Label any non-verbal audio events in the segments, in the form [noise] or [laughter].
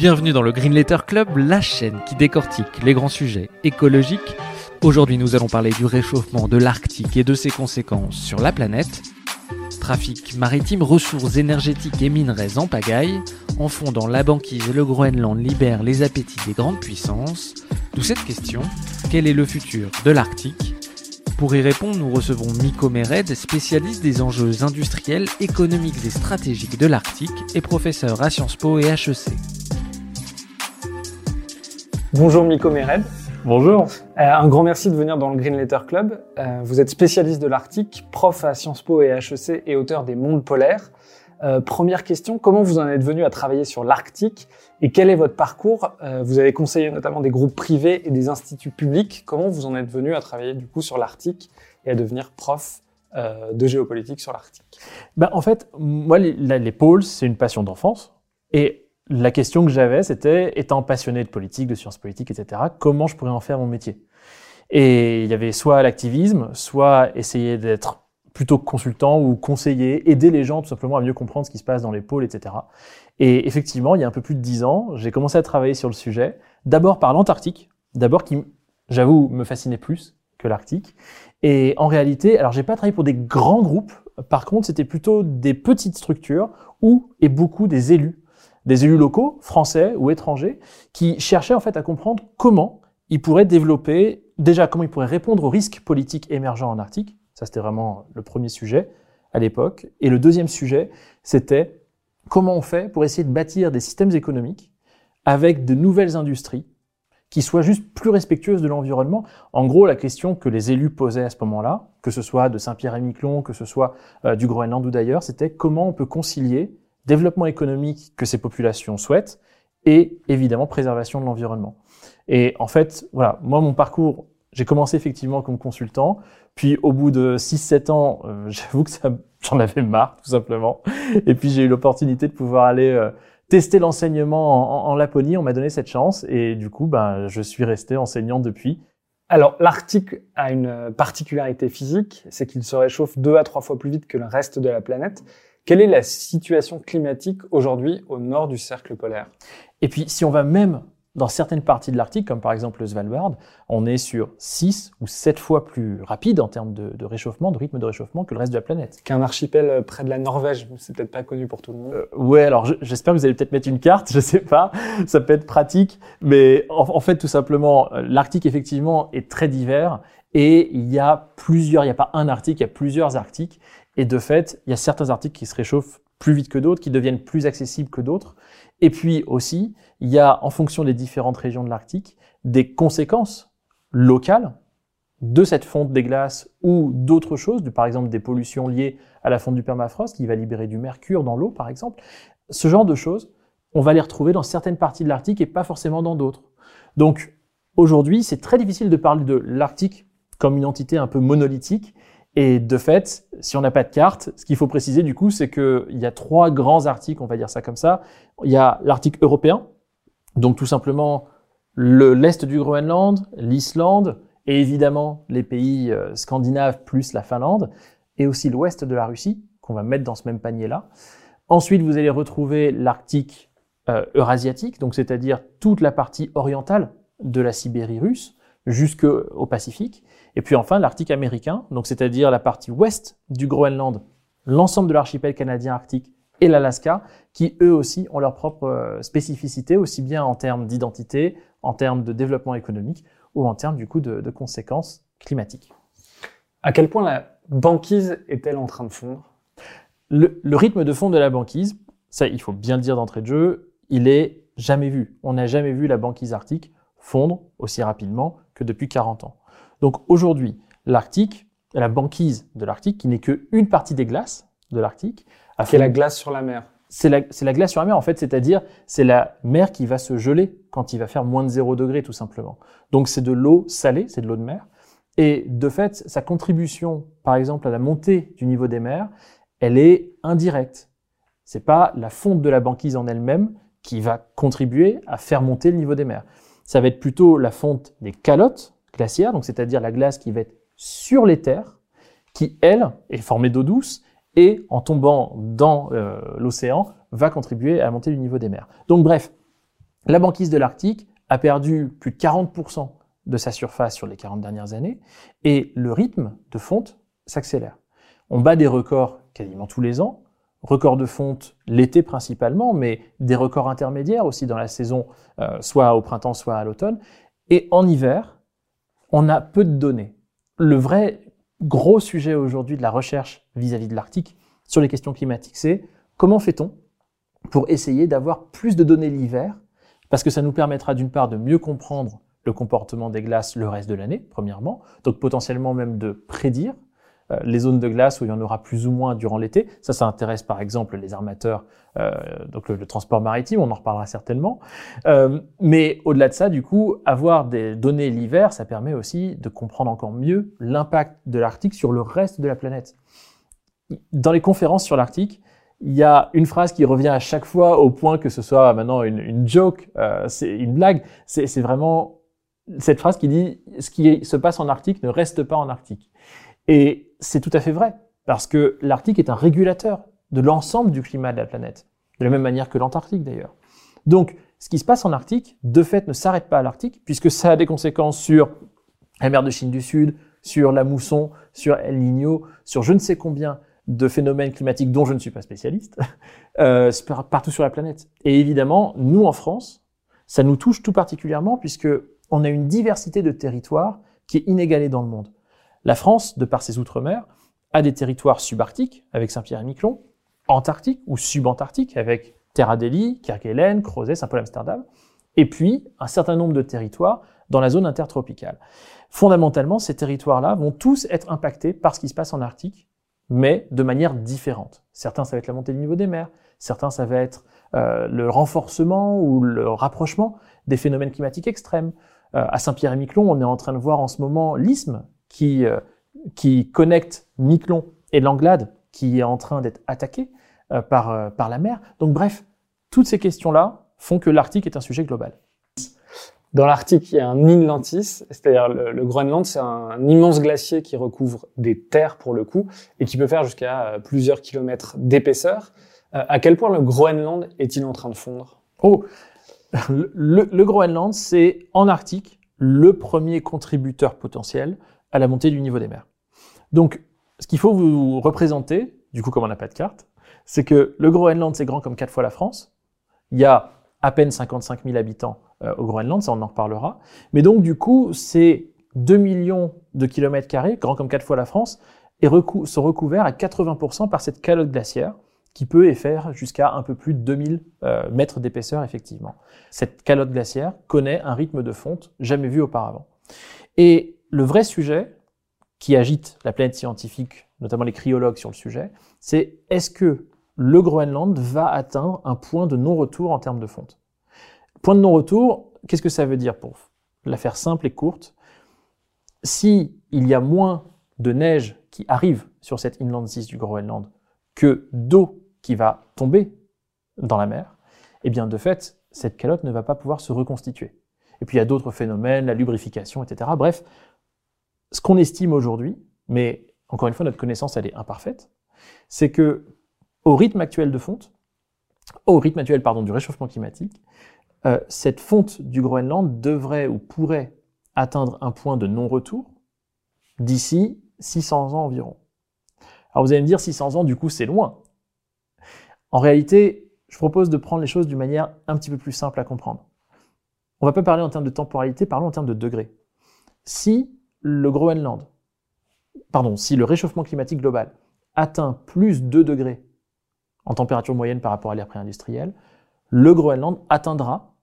Bienvenue dans le Green Letter Club, la chaîne qui décortique les grands sujets écologiques. Aujourd'hui, nous allons parler du réchauffement de l'Arctique et de ses conséquences sur la planète. Trafic maritime, ressources énergétiques et minerais en pagaille. En fondant la banquise, le Groenland libère les appétits des grandes puissances. D'où cette question, quel est le futur de l'Arctique? Pour y répondre, nous recevons Miko Mered, spécialiste des enjeux industriels, économiques et stratégiques de l'Arctique et professeur à Sciences Po et HEC. Bonjour Miko Mered. Bonjour. Euh, un grand merci de venir dans le Green Letter Club. Euh, vous êtes spécialiste de l'Arctique, prof à Sciences Po et HEC et auteur des Mondes polaires. Euh, première question, comment vous en êtes venu à travailler sur l'Arctique et quel est votre parcours? Vous avez conseillé notamment des groupes privés et des instituts publics. Comment vous en êtes venu à travailler du coup sur l'Arctique et à devenir prof de géopolitique sur l'Arctique? Ben, En fait, moi, les, les pôles, c'est une passion d'enfance. Et la question que j'avais, c'était, étant passionné de politique, de sciences politiques, etc., comment je pourrais en faire mon métier? Et il y avait soit l'activisme, soit essayer d'être plutôt consultant ou conseiller, aider les gens tout simplement à mieux comprendre ce qui se passe dans les pôles, etc. Et effectivement, il y a un peu plus de dix ans, j'ai commencé à travailler sur le sujet, d'abord par l'Antarctique, d'abord qui, j'avoue, me fascinait plus que l'Arctique. Et en réalité, alors j'ai pas travaillé pour des grands groupes, par contre, c'était plutôt des petites structures où, et beaucoup des élus des élus locaux, français ou étrangers, qui cherchaient en fait à comprendre comment ils pourraient développer, déjà comment ils pourraient répondre aux risques politiques émergents en Arctique. Ça, c'était vraiment le premier sujet à l'époque. Et le deuxième sujet, c'était comment on fait pour essayer de bâtir des systèmes économiques avec de nouvelles industries qui soient juste plus respectueuses de l'environnement. En gros, la question que les élus posaient à ce moment-là, que ce soit de Saint-Pierre-et-Miquelon, que ce soit euh, du Groenland ou d'ailleurs, c'était comment on peut concilier développement économique que ces populations souhaitent et évidemment préservation de l'environnement. Et en fait, voilà, moi mon parcours, j'ai commencé effectivement comme consultant, puis au bout de 6-7 ans, euh, [laughs] j'avoue que j'en avais marre tout simplement, et puis j'ai eu l'opportunité de pouvoir aller euh, tester l'enseignement en, en, Laponie, on m'a donné cette chance, et du coup, ben, je suis resté enseignant depuis. Alors, l'Arctique a une particularité physique, c'est qu'il se réchauffe deux à trois fois plus vite que le reste de la planète. Quelle est la situation climatique aujourd'hui au nord du cercle polaire? Et puis, si on va même dans certaines parties de l'Arctique, comme par exemple le Svalbard, on est sur 6 ou 7 fois plus rapide en termes de, réchauffement, de rythme de réchauffement que le reste de la planète. Qu'un archipel euh, près de la Norvège, c'est peut-être pas connu pour tout le monde. Euh, ouais, alors j'espère que vous allez peut-être mettre une carte, [laughs] je sais pas, ça peut être pratique, mais en, en fait tout simplement, euh, l'Arctique effectivement est très divers. Et il y a plusieurs, il n'y a pas un Arctique, il y a plusieurs Arctiques et de fait, il y a certains articles qui se réchauffent plus vite que d'autres, qui deviennent plus accessibles que d'autres. Et puis aussi, il y a, en fonction des différentes régions de l'Arctique, des conséquences locales de cette fonte des glaces ou d'autres choses, par exemple des pollutions liées à la fonte du permafrost qui va libérer du mercure dans l'eau, par exemple. Ce genre de choses, on va les retrouver dans certaines parties de l'Arctique et pas forcément dans d'autres. Donc aujourd'hui, c'est très difficile de parler de l'Arctique comme une entité un peu monolithique et de fait, si on n'a pas de carte, ce qu'il faut préciser du coup, c'est qu'il y a trois grands articles, on va dire ça comme ça. Il y a l'article européen, donc tout simplement l'est du Groenland, l'Islande, et évidemment les pays euh, scandinaves plus la Finlande, et aussi l'ouest de la Russie, qu'on va mettre dans ce même panier-là. Ensuite, vous allez retrouver l'Arctique euh, eurasiatique, donc c'est-à-dire toute la partie orientale de la Sibérie russe jusqu'au Pacifique. Et puis enfin l'Arctique américain, donc c'est-à-dire la partie ouest du Groenland, l'ensemble de l'archipel canadien arctique et l'Alaska, qui eux aussi ont leur propre euh, spécificité, aussi bien en termes d'identité, en termes de développement économique ou en termes du coup de, de conséquences climatiques. À quel point la banquise est-elle en train de fondre? Le, le, rythme de fond de la banquise, ça il faut bien le dire d'entrée de jeu, il est jamais vu. On n'a jamais vu la banquise arctique fondre aussi rapidement que depuis 40 ans. Donc aujourd'hui, l'Arctique, la banquise de l'Arctique, qui n'est qu'une partie des glaces de l'Arctique, a fait la glace sur la mer. c'est la, c'est la glace sur la mer, en fait, c'est-à-dire c'est la mer qui va se geler quand il va faire moins de 0 degré, tout simplement. Donc c'est de l'eau salée, c'est de l'eau de mer. Et de fait, sa contribution, par exemple, à la montée du niveau des mers, elle est indirecte. C'est pas la fonte de la banquise en elle-même qui va contribuer à faire monter le niveau des mers. Ça va être plutôt la fonte des calottes glaciaires, donc c'est-à-dire la glace qui va être sur les terres, qui, elle, est formée d'eau douce et, en tombant dans euh, l'océan, va contribuer à montée du niveau des mers. Donc bref, la banquise de l'Arctique a perdu plus de 40% de sa surface sur les 40 dernières années et le rythme de fonte s'accélère. On bat des records quasiment tous les ans, records de fonte l'été principalement, mais des records intermédiaires aussi dans la saison, euh, soit au printemps, soit à l'automne. Et en hiver, on a peu de données. Le vrai gros sujet aujourd'hui de la recherche vis-à-vis de l'Arctique sur les questions climatiques, c'est comment fait-on pour essayer d'avoir plus de données l'hiver, parce que ça nous permettra d'une part de mieux comprendre le comportement des glaces le reste de l'année, premièrement, donc potentiellement même de prédire les zones de glace où il y en aura plus ou moins durant l'été. Ça, ça intéresse par exemple les armateurs, euh, donc le, transport maritime, on en reparlera certainement. Euh, mais au-delà de ça, du coup, avoir des données l'hiver, ça permet aussi de comprendre encore mieux l'impact de l'Arctique sur le reste de la planète. Dans les conférences sur l'Arctique, il y a une phrase qui revient à chaque fois au point que ce soit maintenant une, une joke, euh, c'est une blague. C'est vraiment cette phrase qui dit ce qui se passe en Arctique ne reste pas en Arctique. Et c'est tout à fait vrai, parce que l'Arctique est un régulateur de l'ensemble du climat de la planète, de la même manière que l'Antarctique d'ailleurs. Donc, ce qui se passe en Arctique, de fait, ne s'arrête pas à l'Arctique, puisque ça a des conséquences sur la mer de Chine du Sud, sur la mousson, sur El Niño, sur je ne sais combien de phénomènes climatiques dont je ne suis pas spécialiste, [laughs] euh, partout sur la planète. Et évidemment, nous en France, ça nous touche tout particulièrement puisque on a une diversité de territoires qui est inégalée dans le monde. La France, de par ses outre-mer, a des territoires subarctiques avec Saint-Pierre-et-Miquelon, antarctiques ou subantarctiques avec Terre Adélie, Kerguelen, Crozet, Saint-Paul-Amsterdam, et puis un certain nombre de territoires dans la zone intertropicale. Fondamentalement, ces territoires-là vont tous être impactés par ce qui se passe en Arctique, mais de manière différente. Certains, ça va être la montée du niveau des mers, certains, ça va être euh, le renforcement ou le rapprochement des phénomènes climatiques extrêmes. Euh, à Saint-Pierre-et-Miquelon, on est en train de voir en ce moment l'isthme qui, euh, qui connecte Miquelon et l'Anglade, qui est en train d'être attaqué euh, par, euh, par la mer. Donc bref, toutes ces questions-là font que l'Arctique est un sujet global. Dans l'Arctique, il y a un Inlantis, c'est-à-dire le, le, Groenland, c'est un, immense glacier qui recouvre des terres pour le coup et qui peut faire jusqu'à plusieurs kilomètres d'épaisseur. à quel point le Groenland est-il en train de fondre? Oh, le Groenland, c'est en Arctique le premier contributeur potentiel à la montée du niveau des mers. Donc, ce qu'il faut vous représenter, du coup, comme on n'a pas de carte, c'est que le Groenland, c'est grand comme quatre fois la France. Il y a à peine 55 000 habitants euh, au Groenland, ça on en reparlera. Mais donc, du coup, c'est 2 millions de kilomètres carrés, grand comme quatre fois la France, et sont recouverts à 80% par cette calotte glaciaire qui peut faire jusqu'à un peu plus de 2000 euh, mètres d'épaisseur, effectivement. Cette calotte glaciaire connaît un rythme de fonte jamais vu auparavant. Et le vrai sujet qui agite la planète scientifique, notamment les cryologues sur le sujet, c'est est-ce que le Groenland va atteindre un point de non-retour en termes de fonte? Point de non-retour, qu'est-ce que ça veut dire pour la faire simple et courte? Si il y a moins de neige qui arrive sur cette inland 6 du Groenland que d'eau qui va tomber dans la mer, eh bien de fait, cette calotte ne va pas pouvoir se reconstituer. Et puis il y a d'autres phénomènes, la lubrification, etc. Bref, ce qu'on estime aujourd'hui, mais encore une fois, notre connaissance, elle est imparfaite, c'est que au rythme actuel de fonte, au rythme actuel, pardon, du réchauffement climatique, euh, cette fonte du Groenland devrait ou pourrait atteindre un point de non-retour d'ici 600 ans environ. Alors vous allez me dire 600 ans, du coup, c'est loin. En réalité, je propose de prendre les choses d'une manière un petit peu plus simple à comprendre. On va pas parler en termes de temporalité, parlons en termes de degrés. Si le Groenland, pardon, si le réchauffement climatique global atteint plus 2 degrés en température moyenne par rapport à l'ère pré-industrielle, le Groenland atteindra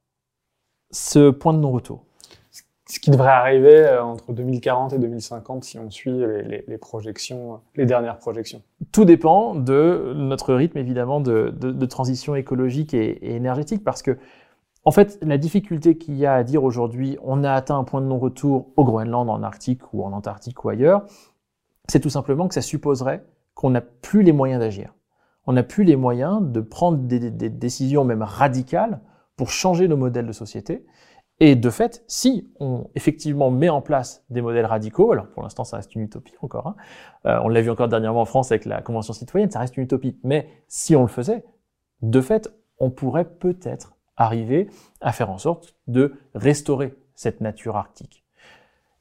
ce point de non-retour. ce qui devrait arriver euh, entre 2040 et 2050 si on suit les, les, projections, les dernières projections Tout dépend de notre rythme évidemment de, de, de transition écologique et, et, énergétique parce que en fait, la difficulté qu'il y a à dire aujourd'hui, on a atteint un point de non-retour au Groenland, en Arctique ou en Antarctique ou ailleurs, c'est tout simplement que ça supposerait qu'on n'a plus les moyens d'agir. On n'a plus les moyens de prendre des, décisions même radicales pour changer nos modèles de société. Et de fait, si on effectivement met en place des modèles radicaux, alors pour l'instant ça reste une utopie encore, hein, euh, on l'a vu encore dernièrement en France avec la Convention citoyenne, ça reste une utopie, mais si on le faisait, de fait, on pourrait peut-être arriver à faire en sorte de restaurer cette nature arctique.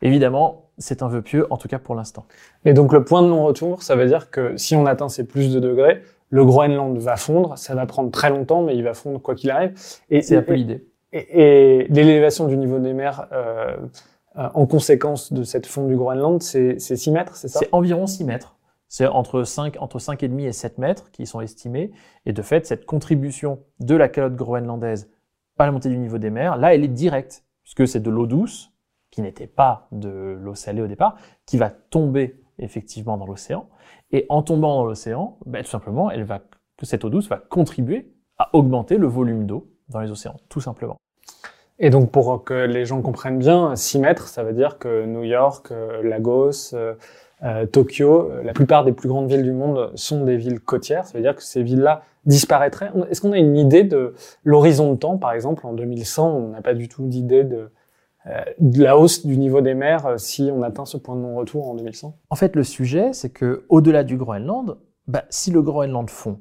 Évidemment, c'est un vœu pieux, en tout cas pour l'instant. Et donc le point de non-retour, ça veut dire que si on atteint ces plus de degrés, le Groenland va fondre, ça va prendre très longtemps, mais il va fondre quoi qu'il arrive. Et c'est un peu l'idée. Et, et l'élévation du niveau des mers, euh, euh, en conséquence de cette fonte du Groenland, c'est 6 mètres, c'est ça? C'est environ 6 mètres. C'est entre 5, entre 5,5 et 7 mètres qui sont estimés. Et de fait, cette contribution de la calotte groenlandaise à la montée du niveau des mers, là, elle est directe, puisque c'est de l'eau douce, qui n'était pas de l'eau salée au départ, qui va tomber effectivement dans l'océan. Et en tombant dans l'océan, ben, tout simplement, elle va, cette eau douce va contribuer à augmenter le volume d'eau dans les océans, tout simplement. Et donc, pour que les gens comprennent bien, 6 mètres, ça veut dire que New York, euh, Lagos, euh, euh, Tokyo, la plupart des plus grandes villes du monde sont des villes côtières. Ça veut dire que ces villes-là disparaîtraient. Est-ce qu'on a une idée de l'horizon de temps? Par exemple, en 2100, on n'a pas du tout d'idée de, de, la hausse du niveau des mers si on atteint ce point de non-retour en 2100 En fait, le sujet, c'est que au-delà du Groenland, bah, si le Groenland fond,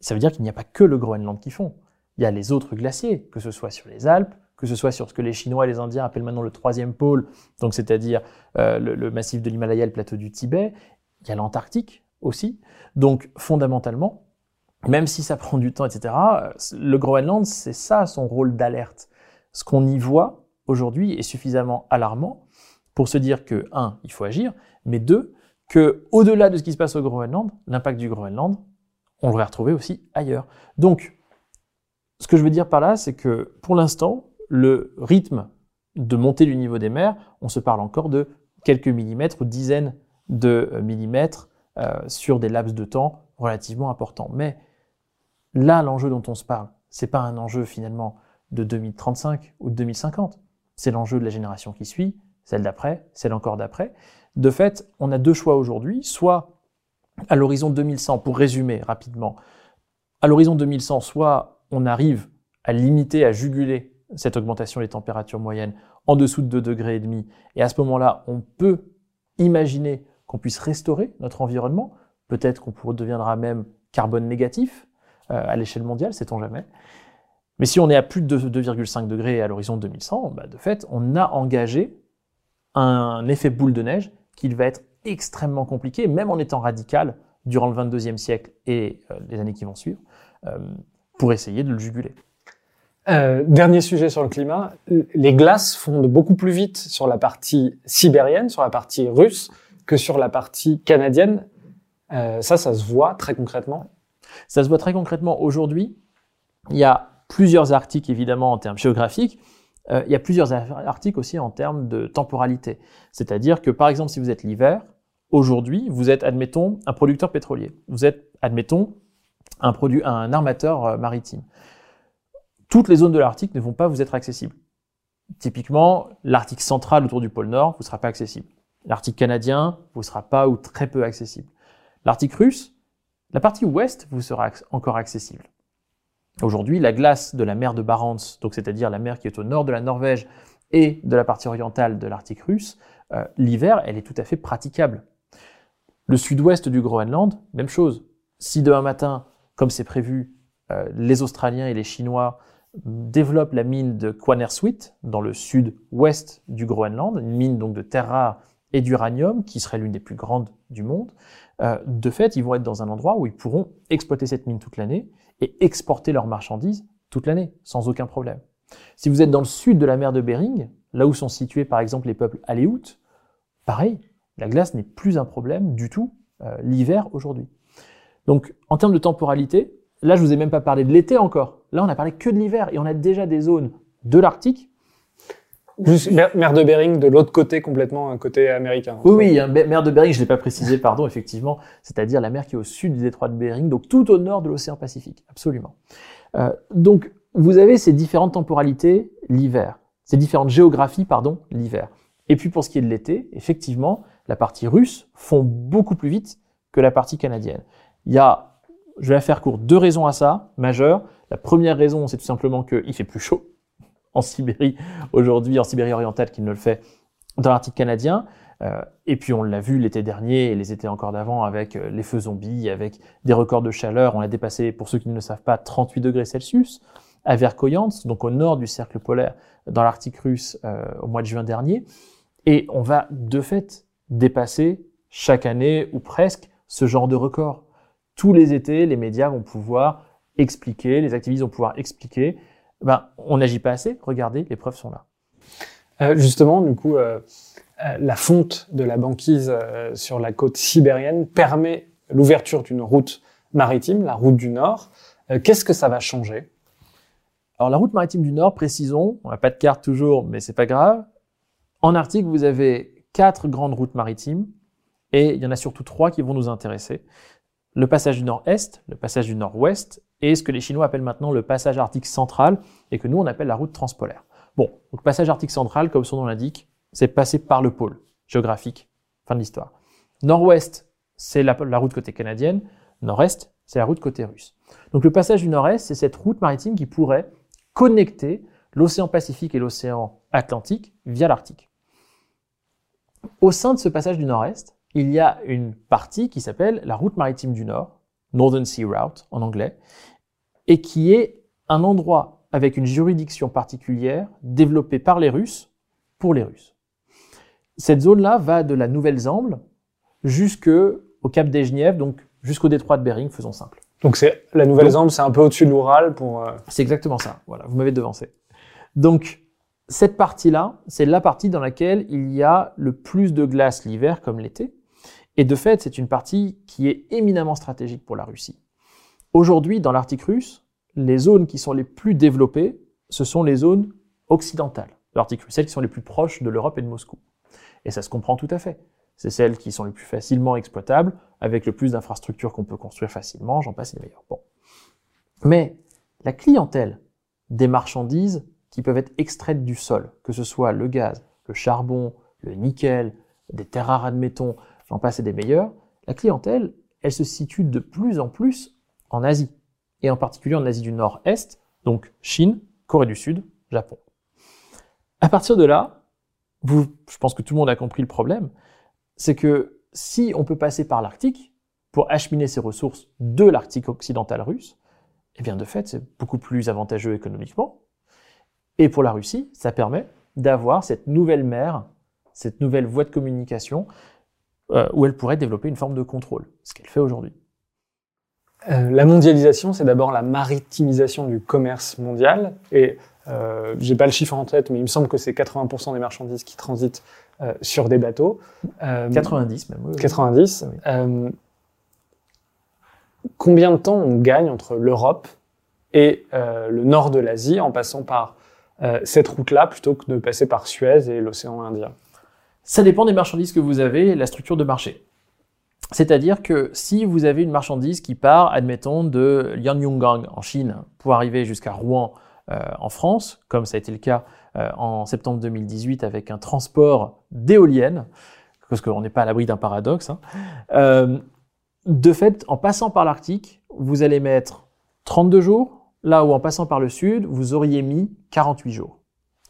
ça veut dire qu'il n'y a pas que le Groenland qui fond. Il y a les autres glaciers, que ce soit sur les Alpes, que ce soit sur ce que les Chinois et les Indiens appellent maintenant le troisième pôle, donc c'est-à-dire euh, le, massif de l'Himalaya le plateau du Tibet. Il y a l'Antarctique aussi. Donc fondamentalement, même si ça [laughs] prend du temps, etc., le Groenland, c'est ça son rôle d'alerte. Ce qu'on y voit aujourd'hui est suffisamment alarmant pour se dire que, un, il faut agir, mais deux, que au-delà de ce qui se passe au Groenland, l'impact du Groenland, on le va retrouver aussi ailleurs. Donc, ce que je veux dire par là, c'est que pour l'instant, le rythme de montée du niveau des mers, on se parle encore de quelques millimètres ou dizaines de euh, millimètres euh, sur des laps de temps relativement importants. Mais là, l'enjeu dont on se parle, c'est pas un enjeu finalement de 2035 ou de 2050. C'est l'enjeu de la génération qui suit, celle d'après, celle encore d'après. De fait, on a deux choix aujourd'hui. Soit à l'horizon 2100, pour résumer rapidement, à l'horizon 2100, soit on arrive à limiter, à juguler cette augmentation des températures moyennes en dessous de 2 degrés et demi. Et à ce moment-là, on peut imaginer qu'on puisse restaurer notre environnement. Peut-être qu'on deviendra même carbone négatif euh, à l'échelle mondiale, sait-on jamais. Mais si on est à plus de 2,5 degrés à l'horizon 2100, bah de fait, on a engagé un effet boule de neige qui va être extrêmement compliqué, même en étant radical durant le 22e siècle et euh, les années qui vont suivre, euh, pour essayer de le juguler. Euh, dernier sujet sur le climat, les glaces fondent beaucoup plus vite sur la partie sibérienne, sur la partie russe, que sur la partie canadienne. Euh, ça, ça se voit très concrètement. Ça se voit très concrètement aujourd'hui. Il y a plusieurs articles évidemment en termes géographiques. Euh, il y a plusieurs articles aussi en termes de temporalité. C'est-à-dire que par exemple, si vous êtes l'hiver, aujourd'hui, vous êtes, admettons, un producteur pétrolier. Vous êtes, admettons, un, un armateur maritime toutes les zones de l'Arctique ne vont pas vous être accessibles. Typiquement, l'Arctique central autour du pôle Nord vous sera pas accessible. L'Arctique canadien vous sera pas ou très peu accessible. L'Arctique russe, la partie ouest vous sera encore accessible. Aujourd'hui, la glace de la mer de Barents, c'est-à-dire la mer qui est au nord de la Norvège et de la partie orientale de l'Arctique russe, euh, l'hiver, elle est tout à fait praticable. Le sud-ouest du Groenland, même chose. Si demain matin, comme c'est prévu, euh, les Australiens et les Chinois développe la mine de Quanersweet dans le sud-ouest du Groenland, une mine donc de terre rare et d'uranium qui serait l'une des plus grandes du monde. Euh, de fait, ils vont être dans un endroit où ils pourront exploiter cette mine toute l'année et exporter leurs marchandises toute l'année sans aucun problème. Si vous êtes dans le sud de la mer de Bering, là où sont situés par exemple les peuples aléoutes, pareil, la glace n'est plus un problème du tout euh, l'hiver aujourd'hui. Donc en termes de temporalité, Là, je vous ai même pas parlé de l'été encore. Là, on a parlé que de l'hiver et on a déjà des zones de l'Arctique Juste mer, mer de Bering de l'autre côté, complètement un côté américain. Oui, oui, hein, mer de Bering, je ne l'ai pas précisé, pardon, effectivement, c'est-à-dire la mer qui est au sud du détroit de Bering, donc tout au nord de l'océan Pacifique, absolument. Euh, donc, vous avez ces différentes temporalités l'hiver, ces différentes géographies, pardon, l'hiver. Et puis pour ce qui est de l'été, effectivement, la partie russe fond beaucoup plus vite que la partie canadienne. Il y a, je vais la faire court, deux raisons à ça, majeures. La première raison, c'est tout simplement qu'il fait plus chaud en Sibérie aujourd'hui, en Sibérie orientale, qu'il ne le fait dans l'Arctique canadien. Euh, et puis on l'a vu l'été dernier et les étés encore d'avant avec euh, les feux zombies, avec des records de chaleur. On a dépassé, pour ceux qui ne le savent pas, 38 degrés Celsius à Verkhoyansk, donc au nord du cercle polaire, dans l'Arctique russe, euh, au mois de juin dernier. Et on va de fait dépasser chaque année ou presque ce genre de record. Tous les étés, les médias vont pouvoir expliquer, les activistes vont pouvoir expliquer, ben, on n'agit pas assez, regardez, les preuves sont là. Euh, justement, du coup, euh, euh, la fonte de la banquise sur la côte sibérienne permet l'ouverture d'une route maritime, la route du Nord. Qu'est-ce que ça va changer? Alors la route maritime du Nord, précisons, on n'a pas de carte toujours, mais c'est pas grave. En Arctique, vous avez quatre grandes routes maritimes et il y en a surtout trois qui vont nous intéresser. Le passage du Nord-Est, le passage du Nord-Ouest et ce que les Chinois appellent maintenant le passage arctique central et que nous on appelle la route transpolaire. Bon, donc passage arctique central, comme son nom l'indique, c'est passer par le pôle géographique. Fin de l'histoire. Nord-Ouest, c'est la, la route côté canadienne. Nord-Est, c'est la route côté russe. Donc le passage du Nord-Est, c'est cette route maritime qui pourrait connecter l'océan Pacifique et l'océan Atlantique via l'Arctique. Au sein de ce passage du Nord-Est, il y a une partie qui s'appelle la route maritime du Nord, Northern Sea Route en anglais, et qui est un endroit avec une juridiction particulière développée par les Russes pour les Russes. Cette zone-là va de la Nouvelle-Zambie jusqu'au Cap des Genièves, donc jusqu'au détroit de Bering, faisons simple. Donc c'est la Nouvelle-Zambie, c'est un peu au-dessus de l'Oural pour. euh, C'est exactement ça. Voilà, vous m'avez devancé. Donc, cette partie-là, c'est la partie dans laquelle il y a le plus de glace l'hiver comme l'été. Et de fait, c'est une partie qui est éminemment stratégique pour la Russie. Aujourd'hui, dans l'Arctique russe, les zones qui sont les plus développées, ce sont les zones occidentales de l'Arctique russe, celles qui sont les plus proches de l'Europe et de Moscou. Et ça se comprend tout à fait. C'est celles qui sont les plus facilement exploitables, avec le plus d'infrastructures qu'on peut construire facilement, j'en passe les meilleurs. Bon. Mais la clientèle des marchandises qui peuvent être extraites du sol, que ce soit le gaz, le charbon, le nickel, des terres rares, admettons, j'en passe des meilleurs, la clientèle, elle se situe de plus en plus en Asie, et en particulier en Asie du Nord-Est, donc Chine, Corée du Sud, Japon. À partir de là, je pense que tout le monde a compris le problème, c'est que si on peut passer par l'Arctique pour acheminer ces ressources de l'Arctique occidental russe, eh bien de fait, c'est beaucoup plus avantageux économiquement. Et pour la Russie, ça permet d'avoir cette nouvelle mer, cette nouvelle voie de communication euh, où elle pourrait développer une forme de contrôle, ce qu'elle fait aujourd'hui. Euh, la mondialisation, c'est d'abord la maritimisation du commerce mondial. Et euh, j'ai pas le chiffre en tête, mais il me semble que c'est 80% des marchandises qui transitent euh, sur des bateaux. Euh, 90 même. oui, oui. 90. Oui. Euh, combien de temps on gagne entre l'Europe et le nord de l'Asie en passant par cette route-là plutôt que de passer par Suez et l'océan Indien? Ça dépend des marchandises que vous avez et la structure de marché. C'est-à-dire que si vous avez une marchandise qui part, admettons, de Lianyungang en Chine pour arriver jusqu'à Rouen euh, en France, comme ça a été le cas euh, en septembre 2018 avec un transport d'éoliennes, parce qu'on n'est pas à l'abri d'un paradoxe, hein, euh, de fait, en passant par l'Arctique, vous allez mettre 32 jours, là où en passant par le sud, vous auriez mis 48 jours.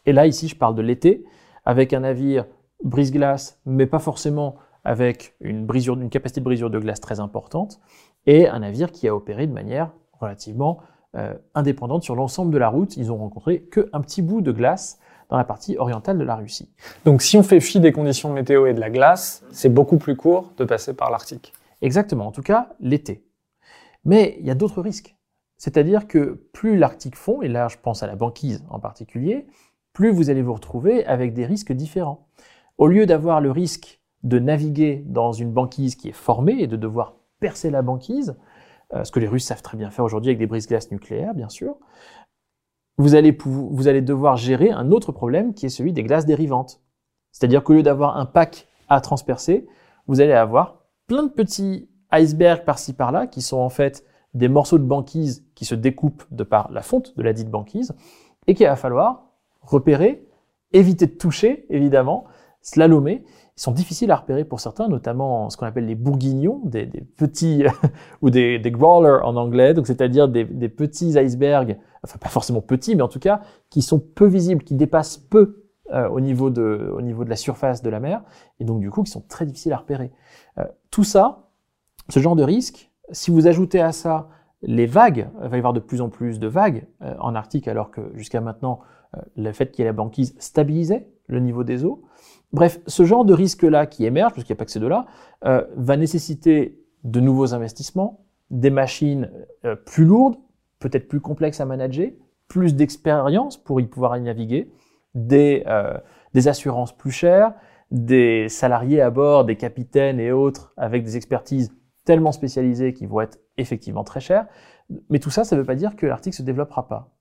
Et là, ici, je parle de l'été, avec un navire brise-glace, mais pas forcément avec une, brisure, une capacité de brisure de glace très importante, et un navire qui a opéré de manière relativement euh, indépendante sur l'ensemble de la route. Ils ont rencontré qu'un petit bout de glace dans la partie orientale de la Russie. Donc si on fait fi des conditions météo et de la glace, c'est beaucoup plus court de passer par l'Arctique. Exactement, en tout cas l'été. Mais il y a d'autres risques. C'est-à-dire que plus l'Arctique fond, et là je pense à la banquise en particulier, plus vous allez vous retrouver avec des risques différents. Au lieu d'avoir le risque de naviguer dans une banquise qui est formée et de devoir percer la banquise, euh, ce que les Russes savent très bien faire aujourd'hui avec des brises-glaces nucléaires, bien sûr, vous allez, vous allez devoir gérer un autre problème qui est celui des glaces dérivantes. C'est-à-dire qu'au lieu d'avoir un pack à transpercer, vous allez avoir plein de petits icebergs par-ci par-là qui sont en fait des morceaux de banquise qui se découpent de par la fonte de la dite banquise et qu'il va falloir repérer, éviter de toucher, évidemment, slalomer. Ils sont difficiles à repérer pour certains, notamment ce qu'on appelle les bourguignons, des, des petits, [laughs] ou des, des growlers en anglais, donc c'est-à-dire des, des petits icebergs, enfin pas forcément petits, mais en tout cas qui sont peu visibles, qui dépassent peu euh, au, niveau de, au niveau de la surface de la mer, et donc du coup qui sont très difficiles à repérer. Euh, tout ça, ce genre de risque, si vous ajoutez à ça les vagues, il va y avoir de plus en plus de vagues euh, en Arctique, alors que jusqu'à maintenant, euh, le fait qu'il y ait la banquise stabilisait le niveau des eaux. Bref, ce genre de risque-là qui émerge, parce qu'il n'y a pas que ces deux-là, euh, va nécessiter de nouveaux investissements, des machines euh, plus lourdes, peut-être plus complexes à manager, plus d'expérience pour y pouvoir y naviguer, des, euh, des assurances plus chères, des salariés à bord, des capitaines et autres avec des expertises tellement spécialisées qui vont être effectivement très chères. Mais tout ça, ça ne veut pas dire que l'Arctique se développera pas.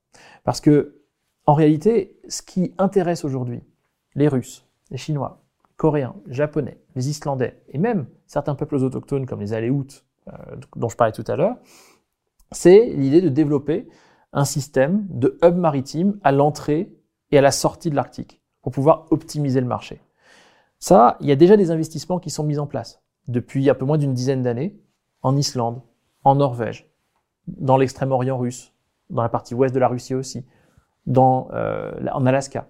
Parce que, en réalité, ce qui intéresse aujourd'hui les Russes, les Chinois, Coréens, Japonais, les Islandais et même certains peuples autochtones comme les Aléoutes, euh, dont je parlais tout à l'heure, c'est l'idée de développer un système de hub maritime à l'entrée et à la sortie de l'Arctique pour pouvoir optimiser le marché. Ça, il y a déjà des investissements qui sont mis en place depuis un peu moins d'une dizaine d'années en Islande, en Norvège, dans l'extrême-orient russe, dans la partie ouest de la Russie aussi, euh, en Alaska.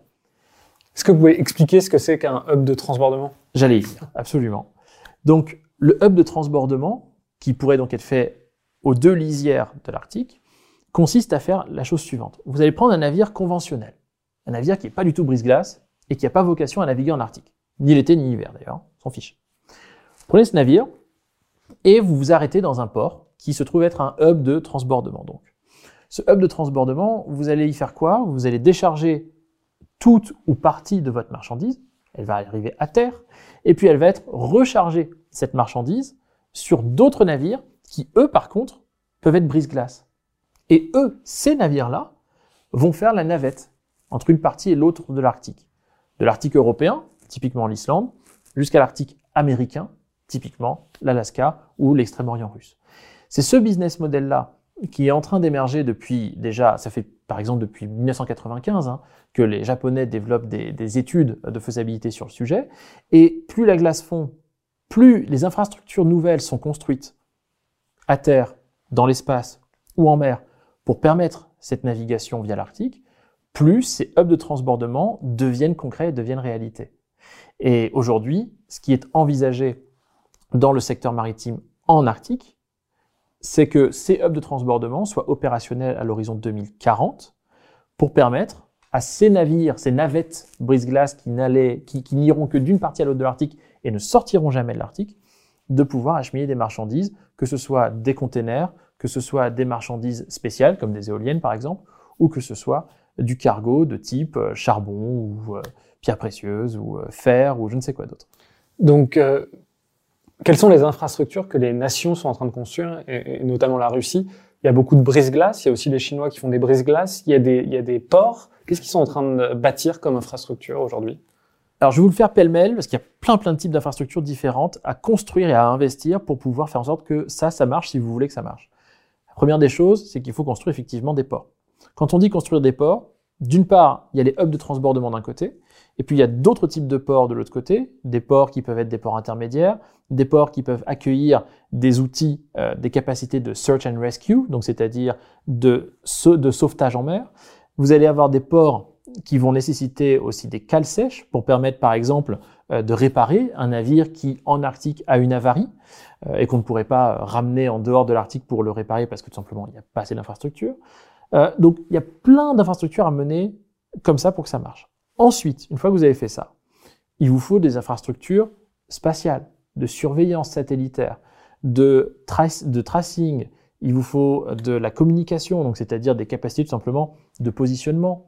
Est-ce que vous pouvez expliquer ce que c'est qu'un hub de transbordement? J'allais y venir, absolument. Donc, le hub de transbordement, qui pourrait donc être fait aux deux lisières de l'Arctique, consiste à faire la chose suivante. Vous allez prendre un navire conventionnel, un navire qui n'est pas du tout brise-glace et qui n'a pas vocation à naviguer en Arctique, ni l'été ni l'hiver d'ailleurs, s'en fiche. Prenez ce navire et vous vous arrêtez dans un port qui se trouve être un hub de transbordement. Donc, ce hub de transbordement, vous allez y faire quoi? Vous allez décharger toute ou partie de votre marchandise, elle va arriver à terre, et puis elle va être rechargée, cette marchandise, sur d'autres navires qui, eux, par contre, peuvent être brise-glace. Et eux, ces navires-là, vont faire la navette entre une partie et l'autre de l'Arctique. De l'Arctique européen, typiquement l'Islande, jusqu'à l'Arctique américain, typiquement l'Alaska ou l'extrême-orient russe. C'est ce business model-là qui est en train d'émerger depuis déjà, ça fait par exemple depuis 1995 hein, que les Japonais développent des, des, études de faisabilité sur le sujet. Et plus la glace fond, plus les infrastructures nouvelles sont construites à terre, dans l'espace ou en mer pour permettre cette navigation via l'Arctique, plus ces hubs de transbordement deviennent concrets et deviennent réalité. Et aujourd'hui, ce qui est envisagé dans le secteur maritime en Arctique, c'est que ces hubs de transbordement soient opérationnels à l'horizon 2040 pour permettre à ces navires, ces navettes brise-glace qui n'iront que d'une partie à l'autre de l'Arctique et ne sortiront jamais de l'Arctique, de pouvoir acheminer des marchandises, que ce soit des containers, que ce soit des marchandises spéciales, comme des éoliennes par exemple, ou que ce soit du cargo de type euh, charbon ou euh, pierres précieuses ou euh, fer ou je ne sais quoi d'autre. Donc, euh, quelles sont les infrastructures que les nations sont en train de construire, et, notamment la Russie? Il y a beaucoup de brise-glace, il y a aussi les Chinois qui font des brise-glace, il, y a des- il y a des ports. Qu'est-ce qu'ils sont en train de bâtir comme infrastructure aujourd'hui? Alors je vais vous le faire pêle-mêle parce qu'il y a plein plein de types d'infrastructures différentes à construire et à investir pour pouvoir faire en sorte que ça, ça marche si vous voulez que ça marche. La première des choses, c'est qu'il faut construire effectivement des ports. Quand on dit construire des ports, d'une part, il y a les hubs de transbordement d'un côté, et puis il y a d'autres types de ports de l'autre côté, des ports qui peuvent être des ports intermédiaires, des ports qui peuvent accueillir des outils, euh, des capacités de search and rescue, donc c'est-à-dire de, sau- de sauvetage en mer. Vous allez avoir des ports qui vont nécessiter aussi des cales sèches pour permettre par exemple euh, de réparer un navire qui en Arctique a une avarie euh, et qu'on ne pourrait pas ramener en dehors de l'Arctique pour le réparer parce que tout simplement il n'y a pas assez d'infrastructures. Euh, donc il y a plein d'infrastructures à mener comme ça pour que ça marche. Ensuite, une fois que vous avez fait ça, il vous faut des infrastructures spatiales, de surveillance satellitaire, de, tracing, il vous faut de la communication, donc c'est-à-dire des capacités tout simplement de positionnement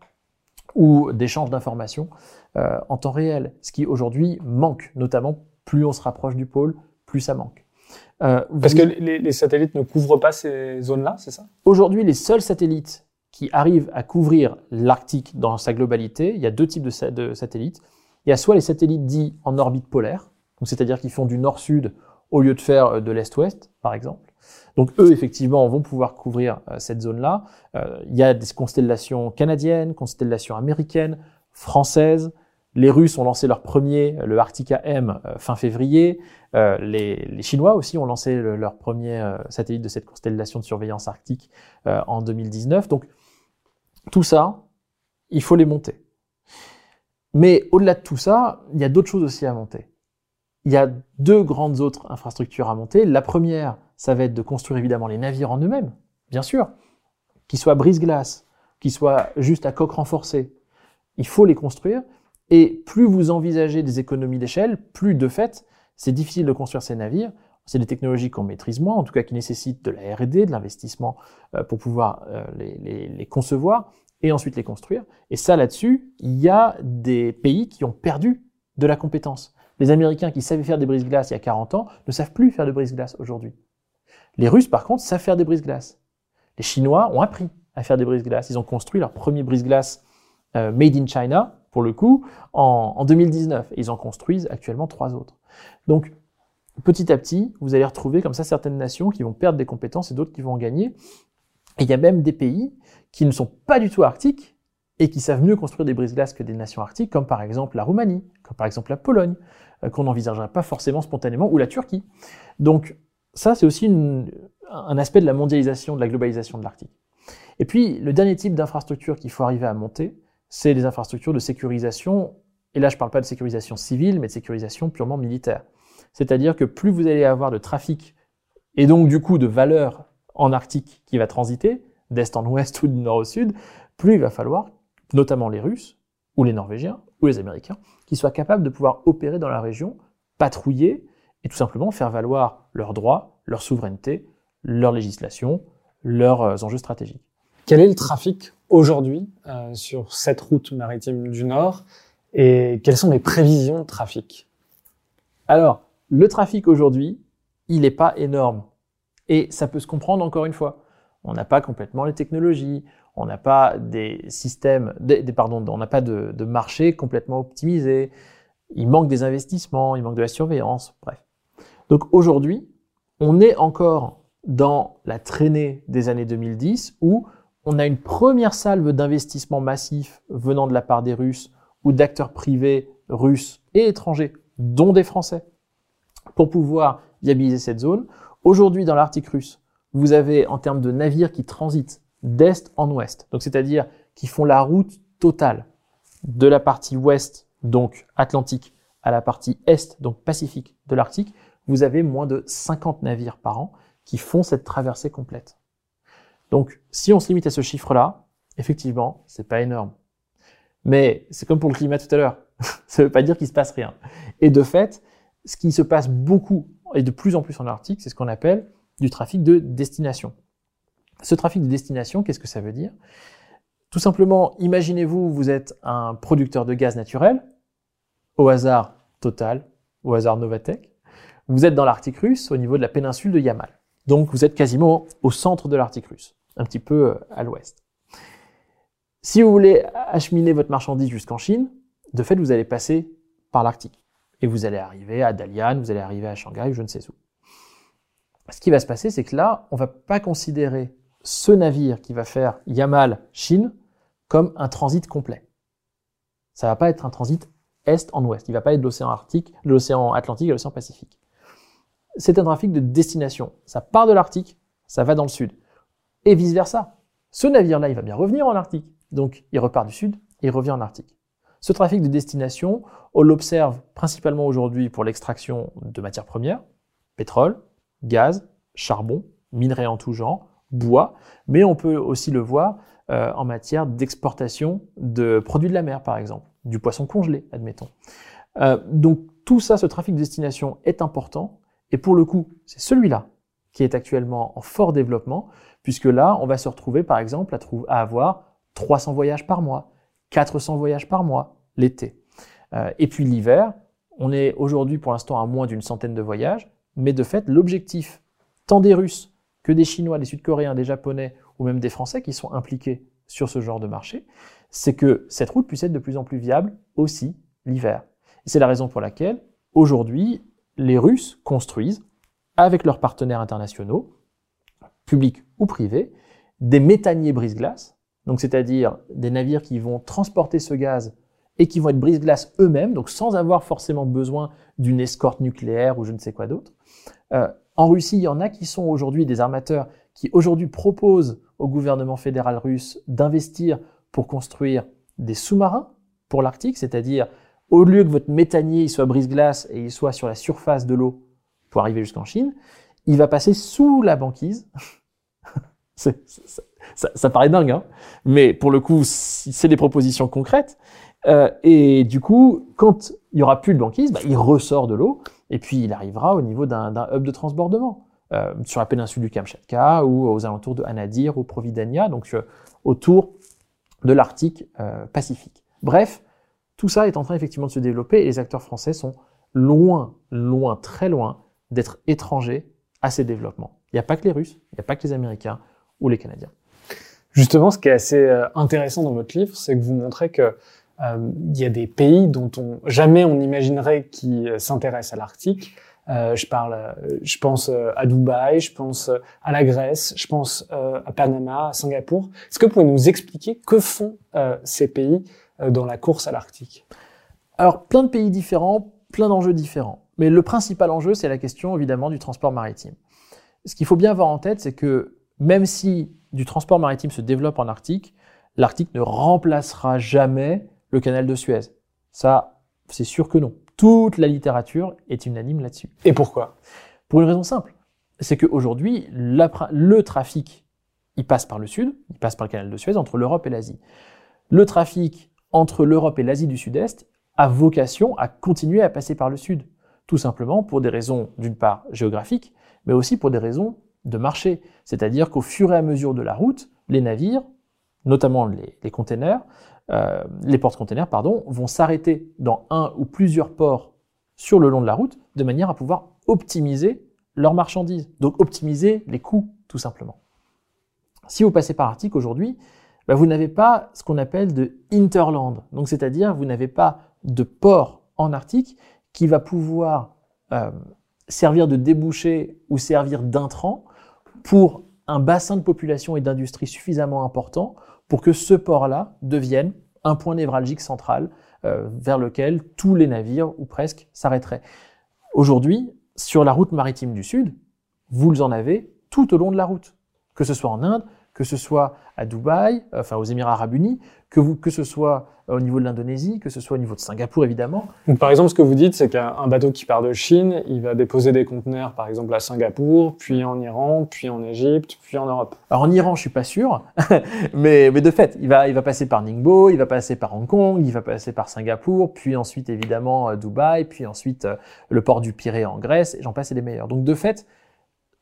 ou d'échange d'informations euh, en temps réel, ce qui aujourd'hui manque, notamment plus on se rapproche du pôle, plus ça manque. Euh, Parce vous- que les, les satellites ne couvrent pas ces zones-là, c'est ça? Aujourd'hui, les seuls satellites qui arrivent à couvrir l'Arctique dans sa globalité, il y a deux types de, satellites. Il y a soit les satellites dits en orbite polaire, c'est-à-dire qu'ils font du nord-sud au lieu de faire euh, de l'est-ouest, par exemple. Donc eux, effectivement, vont pouvoir couvrir euh, cette zone-là. Euh, il y a des constellations canadiennes, constellations américaines, françaises. Les Russes ont lancé leur premier, le Arctica M, fin février. Les, les, Chinois aussi ont lancé leur premier satellite de cette constellation de surveillance arctique en 2019. Donc tout ça, il faut les monter. Mais au-delà de tout ça, il y a d'autres choses aussi à monter il y a deux grandes autres infrastructures à monter. La première, ça va être de construire évidemment les navires en eux-mêmes, bien sûr, qu'ils soient brise-glace, qu'ils soient juste à coque renforcée. Il faut les construire. Et plus vous envisagez des économies d'échelle, plus de fait, c'est difficile de construire ces navires. C'est des technologies qu'on maîtrise moins, en tout cas qui nécessitent de la R&D, de l'investissement euh, pour pouvoir euh, les, concevoir et ensuite les construire. Et ça, là-dessus, il y a des pays qui ont perdu de la compétence. Les Américains qui savaient faire des brises-glaces il y a 40 ans ne savent plus faire de brises-glaces aujourd'hui. Les Russes, par contre, savent faire des brises-glaces. Les Chinois ont appris à faire des brises-glaces. Ils ont construit leur premier brise-glace euh, made in China, pour le coup, en, en 2019. Et ils en construisent actuellement trois autres. Donc, petit à petit, vous allez retrouver comme ça certaines nations qui vont perdre des compétences et d'autres qui vont en gagner. Et il y a même des pays qui ne sont pas du tout arctiques et qui savent mieux construire des brises-glaces que des nations arctiques, comme par exemple la Roumanie, comme par exemple la Pologne, euh, qu'on n'envisagerait pas forcément spontanément, ou la Turquie. Donc ça, c'est aussi un aspect de la mondialisation, de la globalisation de l'Arctique. Et puis, le dernier type d'infrastructure qu'il faut arriver à monter, c'est les infrastructures de sécurisation, et là je ne parle pas de sécurisation civile, mais de sécurisation purement militaire. C'est-à-dire que plus vous allez avoir de trafic, et donc du coup de valeur en Arctique qui va transiter, d'est en ouest [laughs] ou de nord au sud, plus il va falloir, notamment les Russes, ou les Norvégiens, ou les Américains, qui soient capables de pouvoir opérer dans la région, patrouiller et tout simplement faire valoir leurs droits, leur souveraineté, leur législation, leurs euh, enjeux stratégiques. Quel est le trafic aujourd'hui euh, sur cette route maritime du Nord et quelles sont les prévisions de trafic? Alors, le trafic aujourd'hui, il n'est pas énorme. Et ça peut se comprendre encore une fois. On n'a pas complètement les technologies, on n'a pas des systèmes, des, on n'a pas de, de, marché complètement optimisé. Il manque des investissements, il manque de la surveillance, bref. Donc aujourd'hui, on est encore dans la traînée des années 2010 où on a une première salve d'investissements massifs venant de la part des Russes ou d'acteurs privés russes et étrangers, dont des Français, pour pouvoir viabiliser cette zone. Aujourd'hui, dans l'Arctique russe, vous avez en termes de navires qui transitent d'est en ouest. Donc c'est-à-dire qui font la route totale de la partie ouest, donc Atlantique, à la partie est, donc Pacifique de l'Arctique, vous avez moins de 50 navires par an qui font cette traversée complète. Donc si on se limite à ce chiffre-là, effectivement, c'est pas énorme. Mais c'est comme pour le climat tout à l'heure. [laughs] Ça veut pas dire qu'il se passe rien. Et de fait, ce qui se passe beaucoup et de plus en plus en Arctique, c'est ce qu'on appelle du trafic de destination. Ce trafic de destination, qu'est-ce que ça veut dire? Tout simplement, imaginez-vous, vous êtes un producteur de gaz naturel, au hasard Total, au hasard Novatec. Vous êtes dans l'Arctique russe, au niveau de la péninsule de Yamal. Donc vous êtes quasiment au centre de l'Arctique russe, un petit peu euh, à l'ouest. Si vous voulez acheminer votre marchandise jusqu'en Chine, de fait, vous allez passer par l'Arctique. Et vous allez arriver à Dalian, vous allez arriver à Shanghai, je ne sais où. Ce qui va se passer, c'est que là, on va pas considérer ce navire qui va faire Yamal-Chine comme un transit complet. Ça va pas être un transit est en ouest. Il va pas être l'océan Arctique, l'océan Atlantique et l'océan Pacifique. C'est un trafic de destination. Ça part de l'Arctique, ça va dans le sud. Et vice versa. Ce navire-là, il va bien revenir en Arctique. Donc, il repart du sud, il revient en Arctique. Ce trafic de destination, on l'observe principalement aujourd'hui pour l'extraction de matières premières, pétrole, gaz, charbon, minerais en tout genre, bois, mais on peut aussi le voir euh, en matière d'exportation de produits de la mer, par exemple, du poisson congelé, admettons. Euh, donc tout ça, ce trafic de destination est important, et pour le coup, c'est celui-là qui est actuellement en fort développement, puisque là, on va se retrouver, par exemple, à, à avoir 300 voyages par mois, 400 voyages par mois l'été. Euh, et puis l'hiver, on est aujourd'hui pour l'instant à moins d'une centaine de voyages, mais de fait, l'objectif tant des Russes que des Chinois, des Sud-Coréens, des Japonais ou même des Français qui sont impliqués sur ce genre de marché, c'est que cette route puisse être de plus en plus viable aussi l'hiver. C'est la raison pour laquelle, aujourd'hui, les Russes construisent, avec leurs partenaires internationaux, publics ou privés, des méthaniers brise-glace, donc c'est-à-dire des navires qui vont transporter ce gaz et qui vont être brise-glace eux-mêmes, donc sans avoir forcément besoin d'une escorte nucléaire ou je ne sais quoi d'autre. Euh, en Russie, il y en a qui sont aujourd'hui des armateurs qui aujourd'hui proposent au gouvernement fédéral russe d'investir pour construire des sous-marins pour l'Arctique, c'est-à-dire au lieu que votre méthanier soit brise-glace et il soit sur la surface de l'eau pour arriver jusqu'en Chine, il va passer sous la banquise. Ça, ça, paraît dingue, hein mais pour le coup, c'est des propositions concrètes. Euh, et du coup, quand il y aura plus de banquise, bah, il ressort de l'eau et puis il arrivera au niveau d'un hub de transbordement euh, sur la péninsule du Kamchatka ou aux alentours de Anadyr ou Providania, donc euh, autour de l'Arctique Pacifique. Bref, tout ça est en train effectivement de se développer et les acteurs français sont loin, loin, très loin d'être étrangers à ces développements. Il n'y a pas que les Russes, il n'y a pas que les Américains ou les Canadiens. Justement, ce qui est assez euh, intéressant dans votre livre, c'est que vous montrez que euh, il y a des pays dont on jamais on imaginerait qui s'intéressent à l'Arctique. Euh, je parle, je pense à Dubaï, je pense à la Grèce, je pense à Panama, à Singapour. Est-ce que vous pouvez nous expliquer que font ces pays dans la course à l'Arctique? Alors, plein de pays différents, plein d'enjeux différents. Mais le principal enjeu, c'est la question évidemment du transport maritime. Ce qu'il faut bien avoir en tête, c'est que même si du transport maritime se développe en Arctique, l'Arctique ne remplacera jamais le canal de Suez. Ça, c'est sûr que non. Toute la littérature est unanime là-dessus. Et pourquoi? Pour une raison simple. C'est qu'aujourd'hui, le trafic, il passe par le sud, il passe par le canal de Suez entre l'Europe et l'Asie. Le trafic entre l'Europe et l'Asie du Sud-Est a vocation à continuer à passer par le sud. Tout simplement pour des raisons, d'une part, géographiques, mais aussi pour des raisons de marché. C'est-à-dire qu'au fur et à mesure de la route, les navires, notamment les, les containers, euh, les porte-containers, pardon, vont s'arrêter dans un ou plusieurs ports sur le long de la route, de manière à pouvoir optimiser leurs marchandises. Donc optimiser les coûts, tout simplement. Si vous passez par l'Arctique aujourd'hui, bah, vous n'avez pas ce qu'on appelle de interland. Donc c'est-à-dire vous n'avez pas de port en Arctique qui va pouvoir euh, servir de débouché ou servir d'intrant pour un bassin de population et d'industrie suffisamment important pour que ce port-là devienne un point névralgique central euh, vers lequel tous les navires, ou presque, s'arrêteraient. Aujourd'hui, sur la route maritime du Sud, vous en avez tout au long de la route. Que ce soit en Inde, que ce soit à Dubaï, enfin aux Émirats Arabes Unis, que, vous, que ce soit au niveau de l'Indonésie, que ce soit au niveau de Singapour évidemment. Donc, par exemple, ce que vous dites, c'est qu'un bateau qui part de Chine, il va déposer des conteneurs, par exemple à Singapour, puis en Iran, puis en Égypte, puis en Europe. Alors en Iran, je suis pas sûr, [laughs] mais, mais de fait, il va, il va passer par Ningbo, il va passer par Hong Kong, il va passer par Singapour, puis ensuite évidemment euh, Dubaï, puis ensuite euh, le port du Pirée en Grèce, et j'en passe des meilleurs. Donc de fait,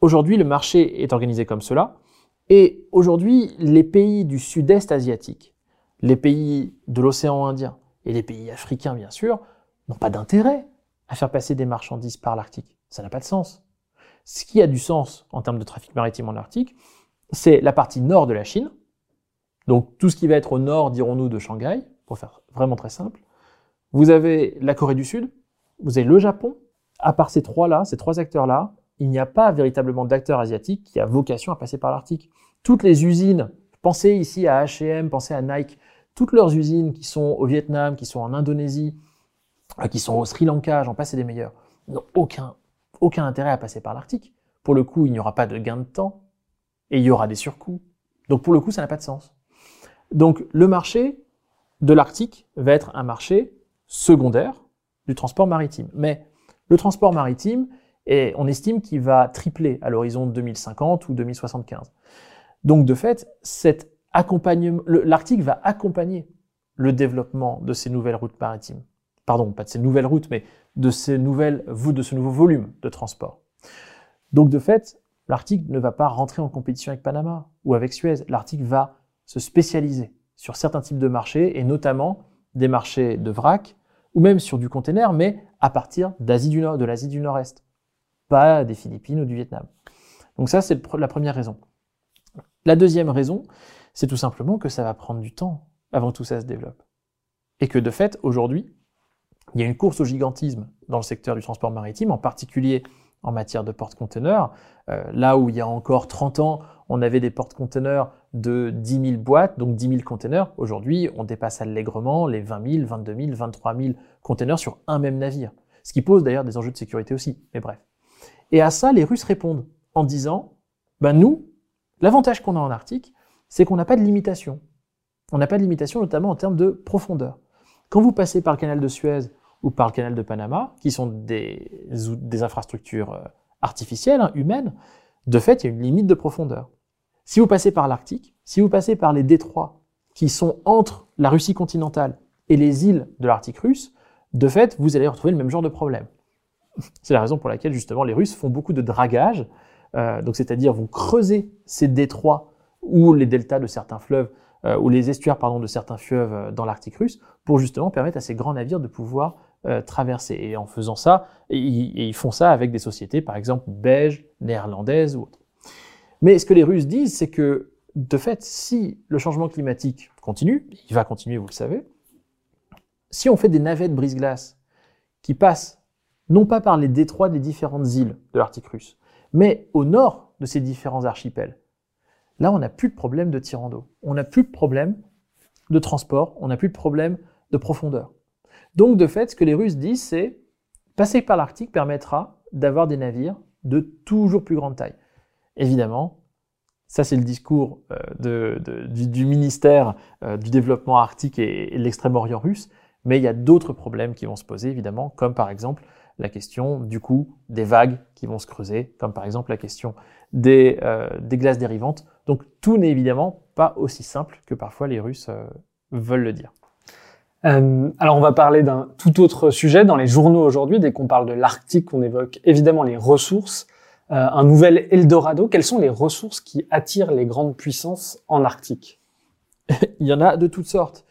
aujourd'hui, le marché est organisé comme cela. Et aujourd'hui, les pays du sud-est asiatique, les pays de l'océan Indien et les pays africains, bien sûr, n'ont pas d'intérêt à faire passer des marchandises par l'Arctique. Ça n'a pas de sens. Ce qui a du sens en termes de trafic maritime en Arctique, c'est la partie nord de la Chine, donc tout ce qui va être au nord, dirons-nous, de Shanghai, pour faire vraiment très simple. Vous avez la Corée du Sud, vous avez le Japon. À part ces trois-là, ces trois acteurs-là, il n'y a pas véritablement d'acteurs asiatiques qui a vocation à passer par l'Arctique. Toutes les usines, pensez ici à H&M, pensez à Nike, toutes leurs usines qui sont au Vietnam, qui sont en Indonésie, euh, qui sont au Sri Lanka, j'en passe et des meilleurs, n'ont aucun, aucun intérêt à passer par l'Arctique. Pour le coup, il n'y aura pas de gain de temps et il y aura des surcoûts. Donc pour le coup, ça n'a pas de sens. Donc le marché de l'Arctique va être un marché secondaire du transport maritime. Mais le transport maritime, et on estime qu'il va tripler à l'horizon 2050 ou 2075. Donc de fait, l'Arctique va accompagner le développement de ces nouvelles routes maritimes. Pardon, pas de ces nouvelles routes, mais de ces nouvelles, de ce nouveau volume de transport. Donc de fait, l'Arctique ne va pas rentrer en compétition avec Panama ou avec Suez. L'Arctique va se spécialiser sur certains types de marchés et notamment des marchés de vrac ou même sur du container, mais à partir d'Asie du Nord, de l'Asie du Nord-Est pas des Philippines ou du Vietnam. Donc ça, c'est la première raison. La deuxième raison, C'est tout simplement que ça va prendre du temps avant que tout ça se développe. Et que de fait, aujourd'hui, il y a une course au gigantisme dans le secteur du transport maritime, en particulier en matière de porte-conteneurs. Euh, là où il y a encore 30 ans, on avait des porte-conteneurs de 10 000 boîtes, donc 10 000 conteneurs. Aujourd'hui, on dépasse allègrement les 20 000, 22 000, 23 000 conteneurs sur un même navire. Ce qui pose d'ailleurs des enjeux de sécurité aussi, mais bref. Et à ça, les Russes répondent en disant, ben nous, l'avantage qu'on a en Arctique, c'est qu'on n'a pas de limitation. On n'a pas de limitation notamment en termes de profondeur. Quand vous passez par le canal de Suez ou par le canal de Panama, qui sont des, infrastructures euh, artificielles, hein, humaines, de fait, il y a une limite de profondeur. Si vous passez par l'Arctique, si vous passez par les détroits qui sont entre la Russie continentale et les îles de l'Arctique russe, de fait, vous allez retrouver le même genre de problème. C'est la raison pour laquelle justement les Russes font beaucoup de dragage, euh, donc c'est-à-dire vont creuser ces détroits ou les deltas de certains fleuves euh, ou les estuaires pardon de certains fleuves euh, dans l'Arctique russe pour justement permettre à ces grands navires de pouvoir traverser. Et en faisant ça, ils font ça avec des sociétés par exemple belges, néerlandaises ou autres. Mais ce que les Russes disent, c'est que de fait, si le changement climatique continue, il va continuer, vous le savez, si on fait des navettes brise-glace qui passent non pas par les détroits des différentes îles de l'Arctique russe, mais au nord de ces différents archipels, là on n'a plus de problème de tirant d'eau, on n'a plus de problème de transport, on n'a plus de problème de profondeur. Donc de fait, ce que les Russes disent, c'est passer par l'Arctique permettra d'avoir des navires de toujours plus grande taille. Évidemment, ça c'est le discours euh, du, ministère euh, du développement arctique et, et de l'extrême-orient russe, mais il y a d'autres problèmes qui vont se poser, évidemment, comme par exemple la question du coup des vagues qui vont se creuser, comme par exemple la question des, euh, des glaces dérivantes. Donc tout n'est évidemment pas aussi simple que parfois les Russes euh, veulent le dire. Euh, alors on va parler d'un tout autre sujet. Dans les journaux aujourd'hui, dès qu'on parle de l'Arctique, on évoque évidemment les ressources. Euh, un nouvel Eldorado. Quelles sont les ressources qui attirent les grandes puissances en Arctique? [laughs] Il y en a de toutes sortes.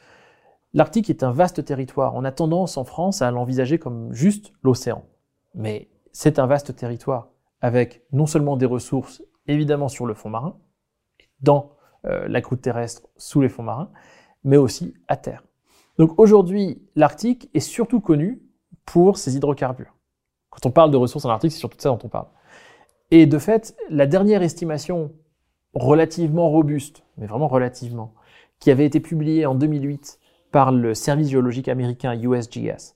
L'Arctique est un vaste territoire. On a tendance en France à l'envisager comme juste l'océan. Mais c'est un vaste territoire avec non seulement des ressources évidemment sur le fond marin, dans euh, la croûte terrestre, sous les fonds marins, mais aussi à terre. Donc aujourd'hui, l'Arctique est surtout connu pour ses hydrocarbures. Quand on parle de ressources en Arctique, c'est surtout ça dont on parle. Et de fait, la dernière estimation relativement robuste, mais vraiment relativement, qui avait été publiée en 2008 par le service géologique américain USGS,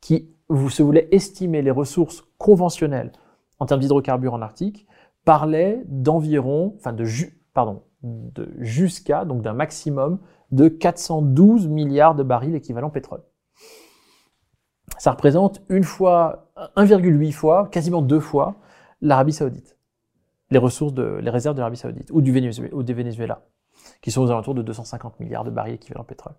qui se voulait estimer les ressources conventionnelles en termes d'hydrocarbures en Arctique, parlait d'environ, enfin de, pardon, jusqu'à, donc d'un maximum de 412 milliards de barils équivalent pétrole. Ça représente une fois, 1,8 fois, quasiment deux fois l'Arabie Saoudite. Les ressources les réserves de l'Arabie Saoudite ou du Venezuela, Venezuela, qui sont aux alentours de 250 milliards de barils équivalent pétrole.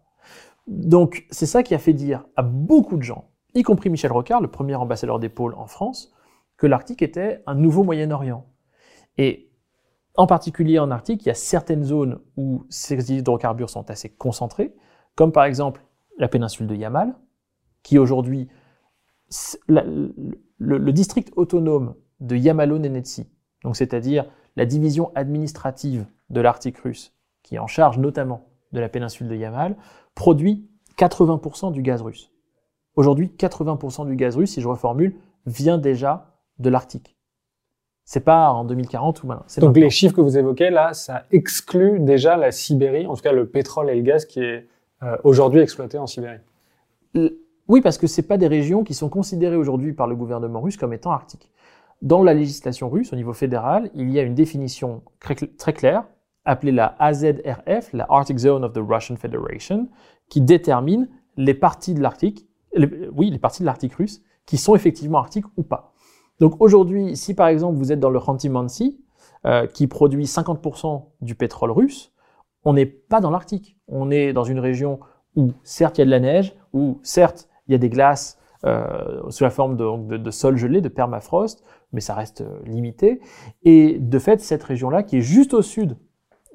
Donc, c'est ça qui a fait dire à beaucoup de gens, y compris Michel Rocard, le premier ambassadeur des pôles en France, que l'Arctique était un nouveau Moyen-Orient. Et en particulier en Arctique, il y a certaines zones où ces hydrocarbures sont assez concentrés, comme par exemple la péninsule de Yamal, qui aujourd'hui, le, district autonome de Yamalo-Nenetsi, donc c'est-à-dire la division administrative de l'Arctique russe, qui est en charge notamment de la péninsule de Yamal, produit 80% du gaz russe. Aujourd'hui, 80% du gaz russe, si je reformule, vient déjà de l'Arctique. C'est pas en 2040 ou maintenant. Donc les chiffres que vous évoquez là, ça exclut déjà la Sibérie, en tout cas le pétrole et le gaz qui est euh, aujourd'hui exploité en Sibérie. Oui, parce que c'est pas des régions qui sont considérées aujourd'hui par le gouvernement russe comme étant arctiques. Dans la législation russe, au niveau fédéral, il y a une définition très claire appelée la AZRF, la Arctic Zone of the Russian Federation, qui détermine les parties de l'Arctique, oui, les parties de l'Arctique russe, qui sont effectivement arctiques ou pas. Donc aujourd'hui, si par exemple vous êtes dans le Khanty-Mansi, euh, qui produit 50% du pétrole russe, on n'est pas dans l'Arctique. On est dans une région où certes il y a de la neige, où certes il y a des glaces euh, sous la forme de, de, sol gelé, de permafrost, mais ça reste euh, limité. Et de fait, cette région-là, qui est juste au sud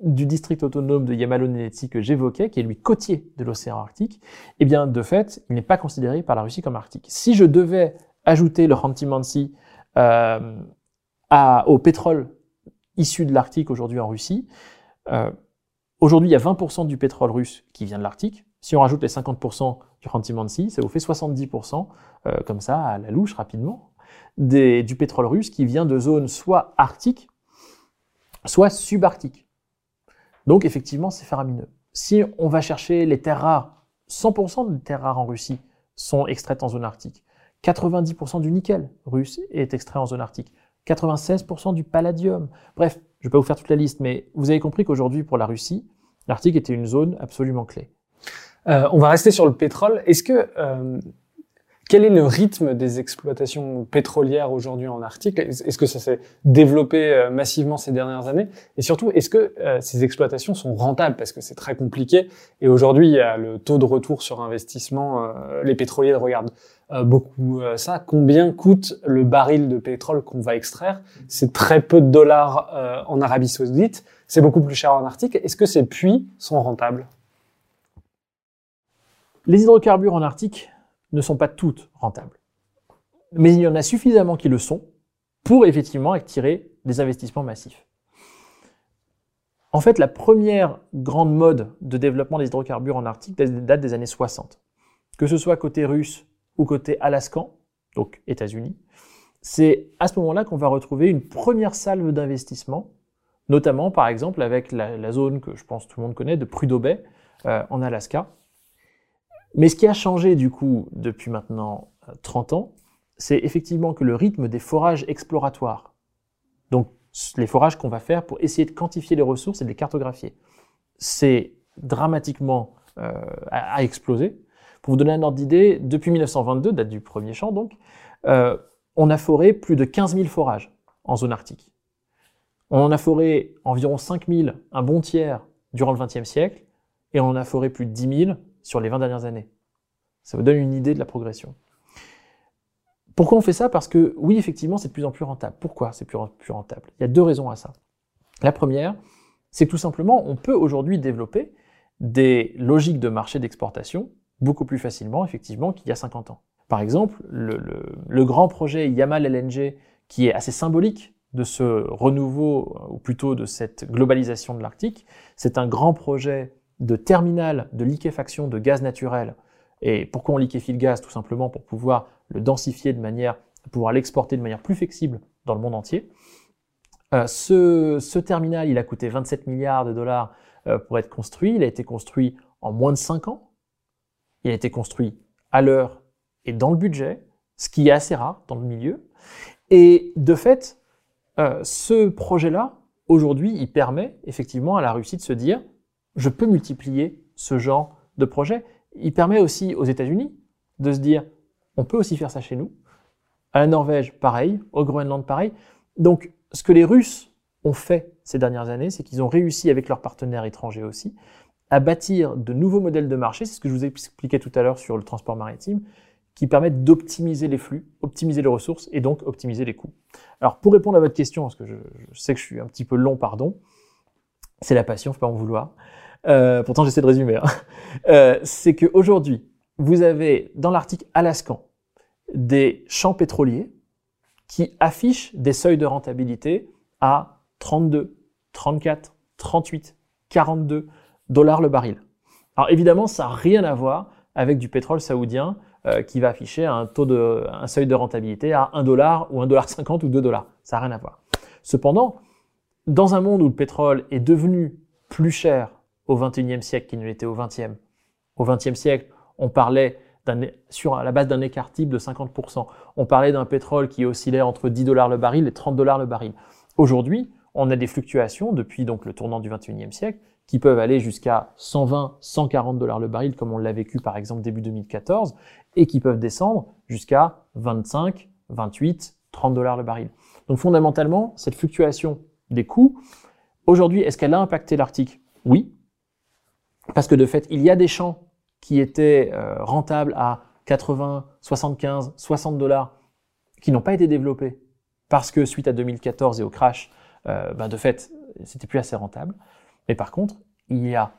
du district autonome de Yamalo-Nenetsi que j'évoquais, qui est lui côtier de l'océan Arctique, eh bien, de fait, il n'est pas considéré par la Russie comme arctique. Si je devais ajouter le Khanty-Mansi euh, au pétrole issu de l'Arctique aujourd'hui en Russie, euh, Aujourd'hui, il y a 20% du pétrole russe qui vient de l'Arctique. Si on rajoute les 50% du Khanty-Mansi, ça vous fait 70%, euh, comme ça, à la louche, rapidement, du pétrole russe qui vient de zones soit arctiques, soit subarctiques. Donc, effectivement, c'est faramineux. Si on va chercher les terres rares, 100% des terres rares en Russie sont extraites en zone arctique. 90% du nickel russe est extrait en zone arctique. 96% du palladium. Bref, je ne vais pas vous faire toute la liste, mais vous avez compris qu'aujourd'hui, pour la Russie, l'Arctique était une zone absolument clé. Euh, on va rester sur le pétrole. Est-ce que euh, quel est le rythme des exploitations pétrolières aujourd'hui en Arctique? Est-ce que ça s'est développé euh, massivement ces dernières années? Et surtout, est-ce que euh, ces exploitations sont rentables? Parce que c'est très compliqué. Et aujourd'hui, il y a le taux de retour sur investissement. Euh, les pétroliers regardent beaucoup ça. Combien coûte le baril de pétrole qu'on va extraire? C'est très peu de dollars en Arabie Saoudite. C'est beaucoup plus cher en Arctique. Est-ce que ces puits sont rentables? Les hydrocarbures en Arctique ne sont pas toutes rentables. Mais il y en a suffisamment qui le sont pour effectivement attirer des investissements massifs. En fait, la première grande mode de développement des hydrocarbures en Arctique date des années 60. Que ce soit côté russe ou côté alaskan, donc États-Unis, c'est à ce moment-là qu'on va retrouver une première salve d'investissement, notamment par exemple avec la, zone que je pense tout le monde connaît de Prudhoe Bay euh, en Alaska, mais ce qui a changé du coup depuis maintenant 30 euh, ans, c'est effectivement que le rythme des forages exploratoires, donc les forages qu'on va faire pour essayer de quantifier les ressources et de les cartographier, c'est dramatiquement euh, à, exploser. Pour vous donner un ordre d'idée, depuis 1922, date du premier champ donc, euh, on a foré plus de 15 000 forages en zone arctique. On en a foré environ 5 000, un bon tiers, durant le XXe siècle, et on en a foré plus de 10 000 sur les 20 dernières années. Ça vous donne une idée de la progression. Pourquoi on fait ça? Parce que oui, effectivement, c'est de plus en plus rentable. Pourquoi c'est plus, rentable? Il y a deux raisons à ça. La première, c'est que tout simplement, on peut aujourd'hui développer des logiques de marché d'exportation beaucoup plus facilement, effectivement, qu'il y a 50 ans. Par exemple, le, le, grand projet Yamal LNG, qui est assez symbolique de ce renouveau, ou plutôt de cette globalisation de l'Arctique, c'est un grand projet de terminal de liquéfaction de gaz naturel. Et pourquoi on liquéfie le gaz? Tout simplement pour pouvoir le densifier de manière pouvoir l'exporter de manière plus flexible dans le monde entier. Euh, ce, ce, terminal, il a coûté 27 milliards de dollars euh, pour être construit. Il a été construit en moins de 5 ans. Il a été construit à l'heure et dans le budget, ce qui est assez rare dans le milieu. Et de fait, euh, ce projet-là, aujourd'hui, il permet effectivement à la Russie de se dire, je peux multiplier ce genre de projet. Il permet aussi aux États-Unis de se dire, on peut aussi faire ça chez nous. À la Norvège, pareil. Au Groenland, pareil. Donc, ce que les Russes ont fait ces dernières années, c'est qu'ils ont réussi avec leurs partenaires étrangers aussi à bâtir de nouveaux modèles de marché. C'est ce que je vous ai expliqué tout à l'heure sur le transport maritime, qui permettent d'optimiser les flux, optimiser les ressources et donc optimiser les coûts. Alors, pour répondre à votre question, parce que je, sais que je suis un petit peu long, pardon, c'est la passion, faut pas en vouloir. Euh, pourtant j'essaie de résumer, hein. euh, c'est qu'aujourd'hui, vous avez dans l'Arctique alaskan des champs pétroliers qui affichent des seuils de rentabilité à 32, 34, 38, 42 dollars le baril. Alors évidemment, ça n'a rien à voir avec du pétrole saoudien euh, qui va afficher un taux de, un seuil de rentabilité à 1 dollar ou 1 dollar 50 ou 2 dollars. Ça n'a rien à voir. Cependant, dans un monde où le pétrole est devenu plus cher au XXIe siècle qu'il ne l'était au XXe. Au XXe siècle, on parlait sur la base d'un écart type de 50%. On parlait d'un pétrole qui oscillait entre 10 dollars le baril et 30 dollars le baril. Aujourd'hui, on a des fluctuations depuis le tournant du 21e siècle qui peuvent aller jusqu'à 120, 140 dollars le baril comme on l'a vécu par exemple début 2014 et qui peuvent descendre jusqu'à 25, 28, 30 dollars le baril. Donc fondamentalement, cette fluctuation des coûts, aujourd'hui, est-ce qu'elle a impacté l'Arctique? Oui, parce que de fait, il y a des champs qui étaient euh, rentables à 80, 75, 60 dollars qui n'ont pas été développés parce que suite à 2014 et au crash, euh, ben de fait, c'était plus assez rentable. Mais par contre, il y a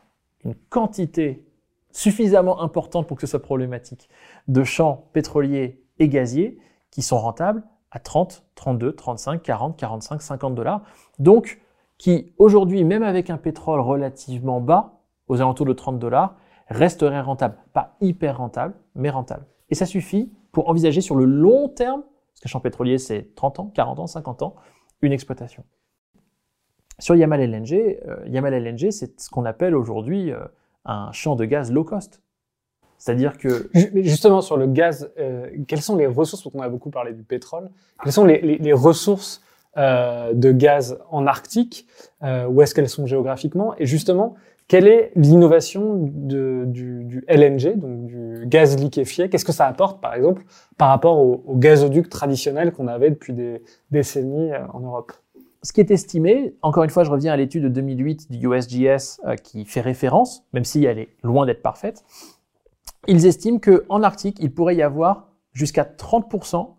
une quantité suffisamment importante pour que ce soit problématique de champs pétroliers et gaziers qui sont rentables à 30, 32, 35, 40, 45, 50 dollars. Donc, qui aujourd'hui, même avec un pétrole relativement bas, aux alentours de 30 dollars, resterait rentable. Pas hyper rentable, mais rentable. Et ça suffit pour envisager sur le long terme, parce qu'un champ pétrolier c'est 30 ans, 40 ans, 50 ans, une exploitation. Sur Yamal LNG, euh, Yamal LNG c'est ce qu'on appelle aujourd'hui euh, un champ de gaz low cost. C'est-à-dire que... Justement, sur le gaz, euh, quelles sont les ressources, parce qu'on a beaucoup parlé du pétrole, quelles sont les, ressources de gaz en Arctique Où est-ce qu'elles sont géographiquement? Et justement, quelle est l'innovation du, LNG, donc du gaz liquéfié? Qu'est-ce que ça apporte, par exemple, par rapport au, au gazoduc traditionnel qu'on avait depuis des décennies euh, en Europe? Ce qui est estimé, encore une fois, je reviens à l'étude de 2008 du USGS euh, qui fait référence, même si elle est loin d'être parfaite, ils estiment qu'en Arctique, il pourrait y avoir jusqu'à 30%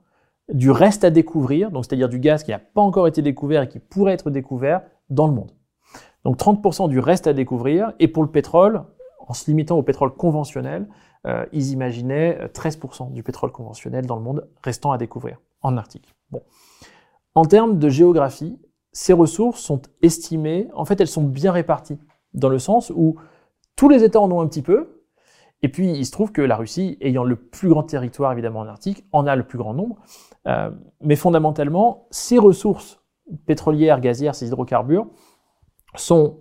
du reste à découvrir, donc c'est-à-dire du gaz qui n'a pas encore été découvert et qui pourrait être découvert dans le monde. Donc 30% du reste à découvrir, et pour le pétrole, en se limitant au pétrole conventionnel, euh, ils imaginaient 13% du pétrole conventionnel dans le monde restant à découvrir en Arctique. Bon. En termes de géographie, ces ressources sont estimées, en fait elles sont bien réparties, dans le sens où tous les États en ont un petit peu, et puis, il se trouve que la Russie, ayant le plus grand territoire évidemment en Arctique, en a le plus grand nombre. Euh, mais fondamentalement, ces ressources pétrolières, gazières, ces hydrocarbures, sont,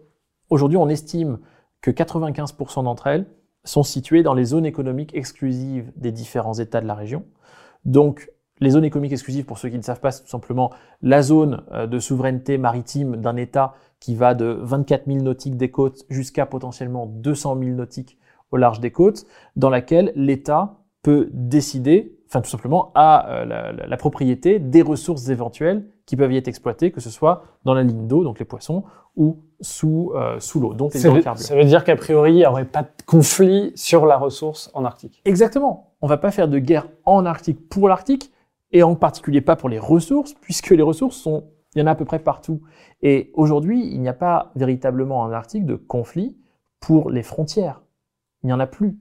aujourd'hui, on estime que 95% d'entre elles sont situées dans les zones économiques exclusives des différents États de la région. Donc, les zones économiques exclusives, pour ceux qui ne savent pas, c'est tout simplement la zone euh, de souveraineté maritime d'un État qui va de 24 000 nautiques des côtes jusqu'à potentiellement 200 000 nautiques au large des côtes, dans laquelle l'État peut décider, enfin tout simplement, à euh, la, propriété des ressources éventuelles qui peuvent y être exploitées, que ce soit dans la ligne d'eau, donc les poissons, ou sous, euh, sous l'eau, donc les hydrocarbures. Ça veut dire qu'à priori, il n'y aurait pas de conflit sur la ressource en Arctique. Exactement. On va pas faire de guerre en Arctique pour l'Arctique, et en particulier pas pour les ressources, puisque les ressources sont, il y en a à peu près partout. Et aujourd'hui, il n'y a pas véritablement en Arctique de conflit pour les frontières il n'y en a plus.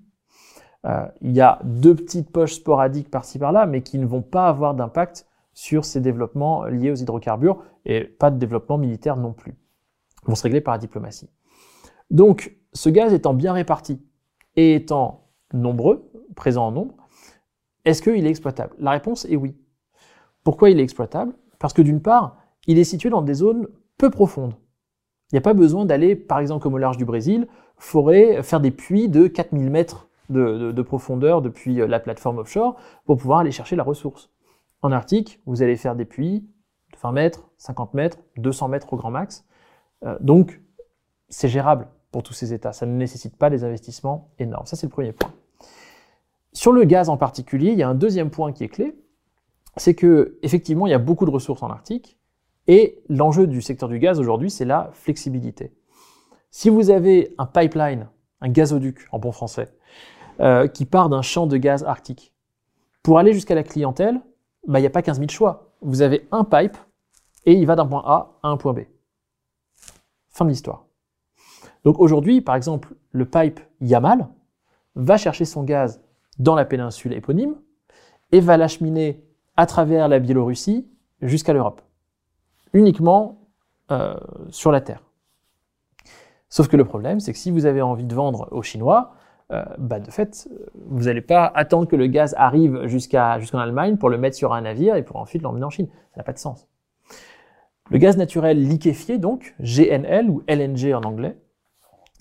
Euh, il y a deux petites poches sporadiques par-ci par-là, mais qui ne vont pas avoir d'impact sur ces développements liés aux hydrocarbures et pas de développement militaire non plus. Vont se régler par la diplomatie. Donc, ce gaz étant bien réparti et étant nombreux, présent en nombre, est-ce qu'il est exploitable? La réponse est oui. Pourquoi il est exploitable? Parce que d'une part, il est situé dans des zones peu profondes. Il n'y a pas besoin d'aller, par exemple, comme au large du Brésil, forêt, faire des puits de 4000 mètres de, profondeur depuis euh, la plateforme offshore pour pouvoir aller chercher la ressource. En Arctique, vous allez faire des puits de 20 mètres, 50 mètres, 200 mètres au grand max. Euh, donc, c'est gérable pour tous ces États. Ça ne nécessite pas des investissements énormes. Ça, c'est le premier point. Sur le gaz en particulier, il y a un deuxième point qui est clé, c'est que effectivement, il y a beaucoup de ressources en Arctique, et l'enjeu du secteur du gaz aujourd'hui, c'est la flexibilité. Si vous avez un pipeline, un gazoduc en bon français, euh, qui part d'un champ de gaz arctique, pour aller jusqu'à la clientèle, bah, il n'y a pas 15 000 choix. Vous avez un pipe et il va d'un point A à un point B. Fin de l'histoire. Donc aujourd'hui, par exemple, le pipe Yamal va chercher son gaz dans la péninsule éponyme et va l'acheminer à travers la Biélorussie jusqu'à l'Europe uniquement euh, sur la Terre. Sauf que le problème, c'est que si vous avez envie de vendre aux Chinois, euh, bah de fait, vous n'allez pas attendre que le gaz arrive jusqu'à jusqu'en Allemagne pour le mettre sur un navire et pour ensuite l'emmener en Chine. Ça n'a pas de sens. Le gaz naturel liquéfié, donc, GNL ou LNG en anglais,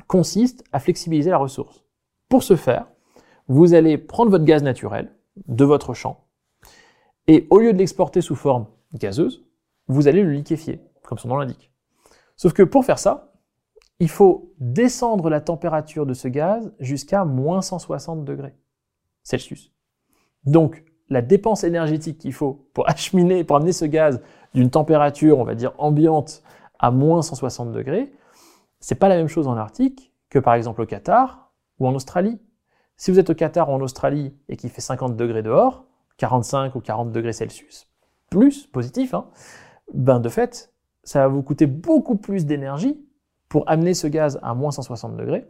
consiste à flexibiliser la ressource. Pour ce faire, vous allez prendre votre gaz naturel de votre champ et au lieu de l'exporter sous forme gazeuse, vous allez le liquéfier, comme son nom l'indique. Sauf que pour faire ça, il faut descendre la température de ce gaz jusqu'à moins 160 degrés Celsius. Donc, la dépense énergétique qu'il faut pour [laughs] acheminer, pour amener ce gaz d'une température, on va dire, ambiante à moins 160 degrés, c'est pas la même chose en Arctique que par exemple au Qatar ou en Australie. Si vous êtes au Qatar ou en Australie et qu'il fait 50 degrés dehors, 45 ou 40 degrés Celsius, plus positif, hein, ben de fait, ça va vous coûter beaucoup plus d'énergie pour amener ce gaz à moins 160 degrés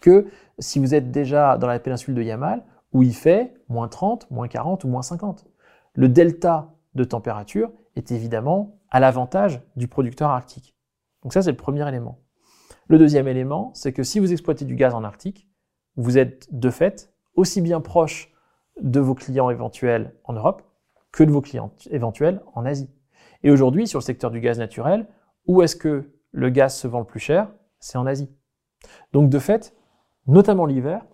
que si vous êtes déjà dans la péninsule de Yamal où il fait moins 30, moins 40 ou moins 50. Le delta de température est évidemment à l'avantage du producteur arctique. Donc ça, c'est le premier élément. Le deuxième élément, c'est que si vous exploitez du gaz en Arctique, vous êtes de fait aussi bien proche de vos clients éventuels en Europe que de vos clients éventuels en Asie. Et aujourd'hui, sur le secteur du gaz naturel, où est-ce que le gaz se vend le plus cher? C'est en Asie. Donc de fait, notamment l'hiver,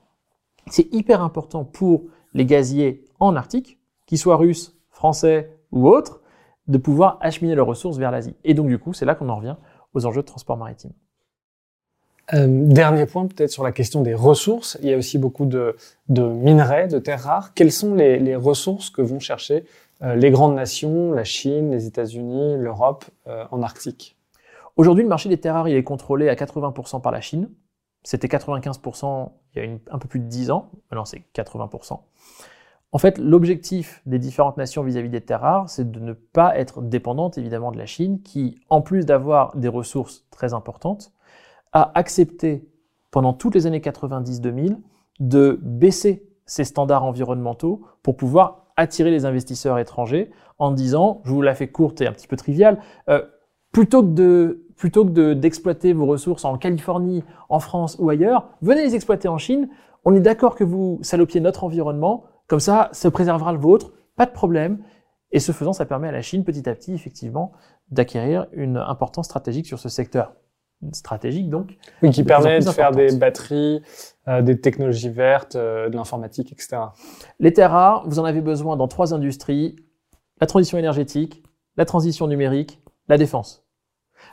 c'est hyper important pour les gaziers en Arctique, qu'ils soient russes, français ou autres, de pouvoir acheminer leurs ressources vers l'Asie. Et donc du coup, c'est là qu'on en revient aux enjeux de transport maritime. Euh, dernier point, peut-être sur la question des ressources. Il y a aussi beaucoup de, minerais, de terres rares. Quelles sont les, ressources que vont chercher euh, les grandes nations, la Chine, les États-Unis, l'Europe, euh, en Arctique? Aujourd'hui, le marché des terres rares, il est contrôlé à 80% par la Chine. C'était 95% il y a un peu plus de 10 ans. Maintenant, c'est 80%. En fait, l'objectif des différentes nations vis-à-vis des terres rares, c'est de ne pas être dépendante évidemment de la Chine, qui, en plus d'avoir des ressources très importantes, a accepté pendant toutes les années 90-2000 de baisser ses standards environnementaux pour pouvoir attirer les investisseurs étrangers en disant, je vous la fais courte et un petit peu triviale, euh, plutôt que de plutôt que d'exploiter vos ressources en Californie, en France ou ailleurs, venez les exploiter en Chine. On est d'accord que vous salopiez notre environnement, comme ça, ça préservera le vôtre, pas de problème. Et ce faisant, ça permet à la Chine, petit à petit, effectivement, d'acquérir une importance stratégique sur ce secteur stratégique donc. Oui, qui permet de faire des batteries, euh, des technologies vertes, euh, de l'informatique, etc. Les terres rares, vous en avez besoin dans trois industries la transition énergétique, la transition numérique, la défense.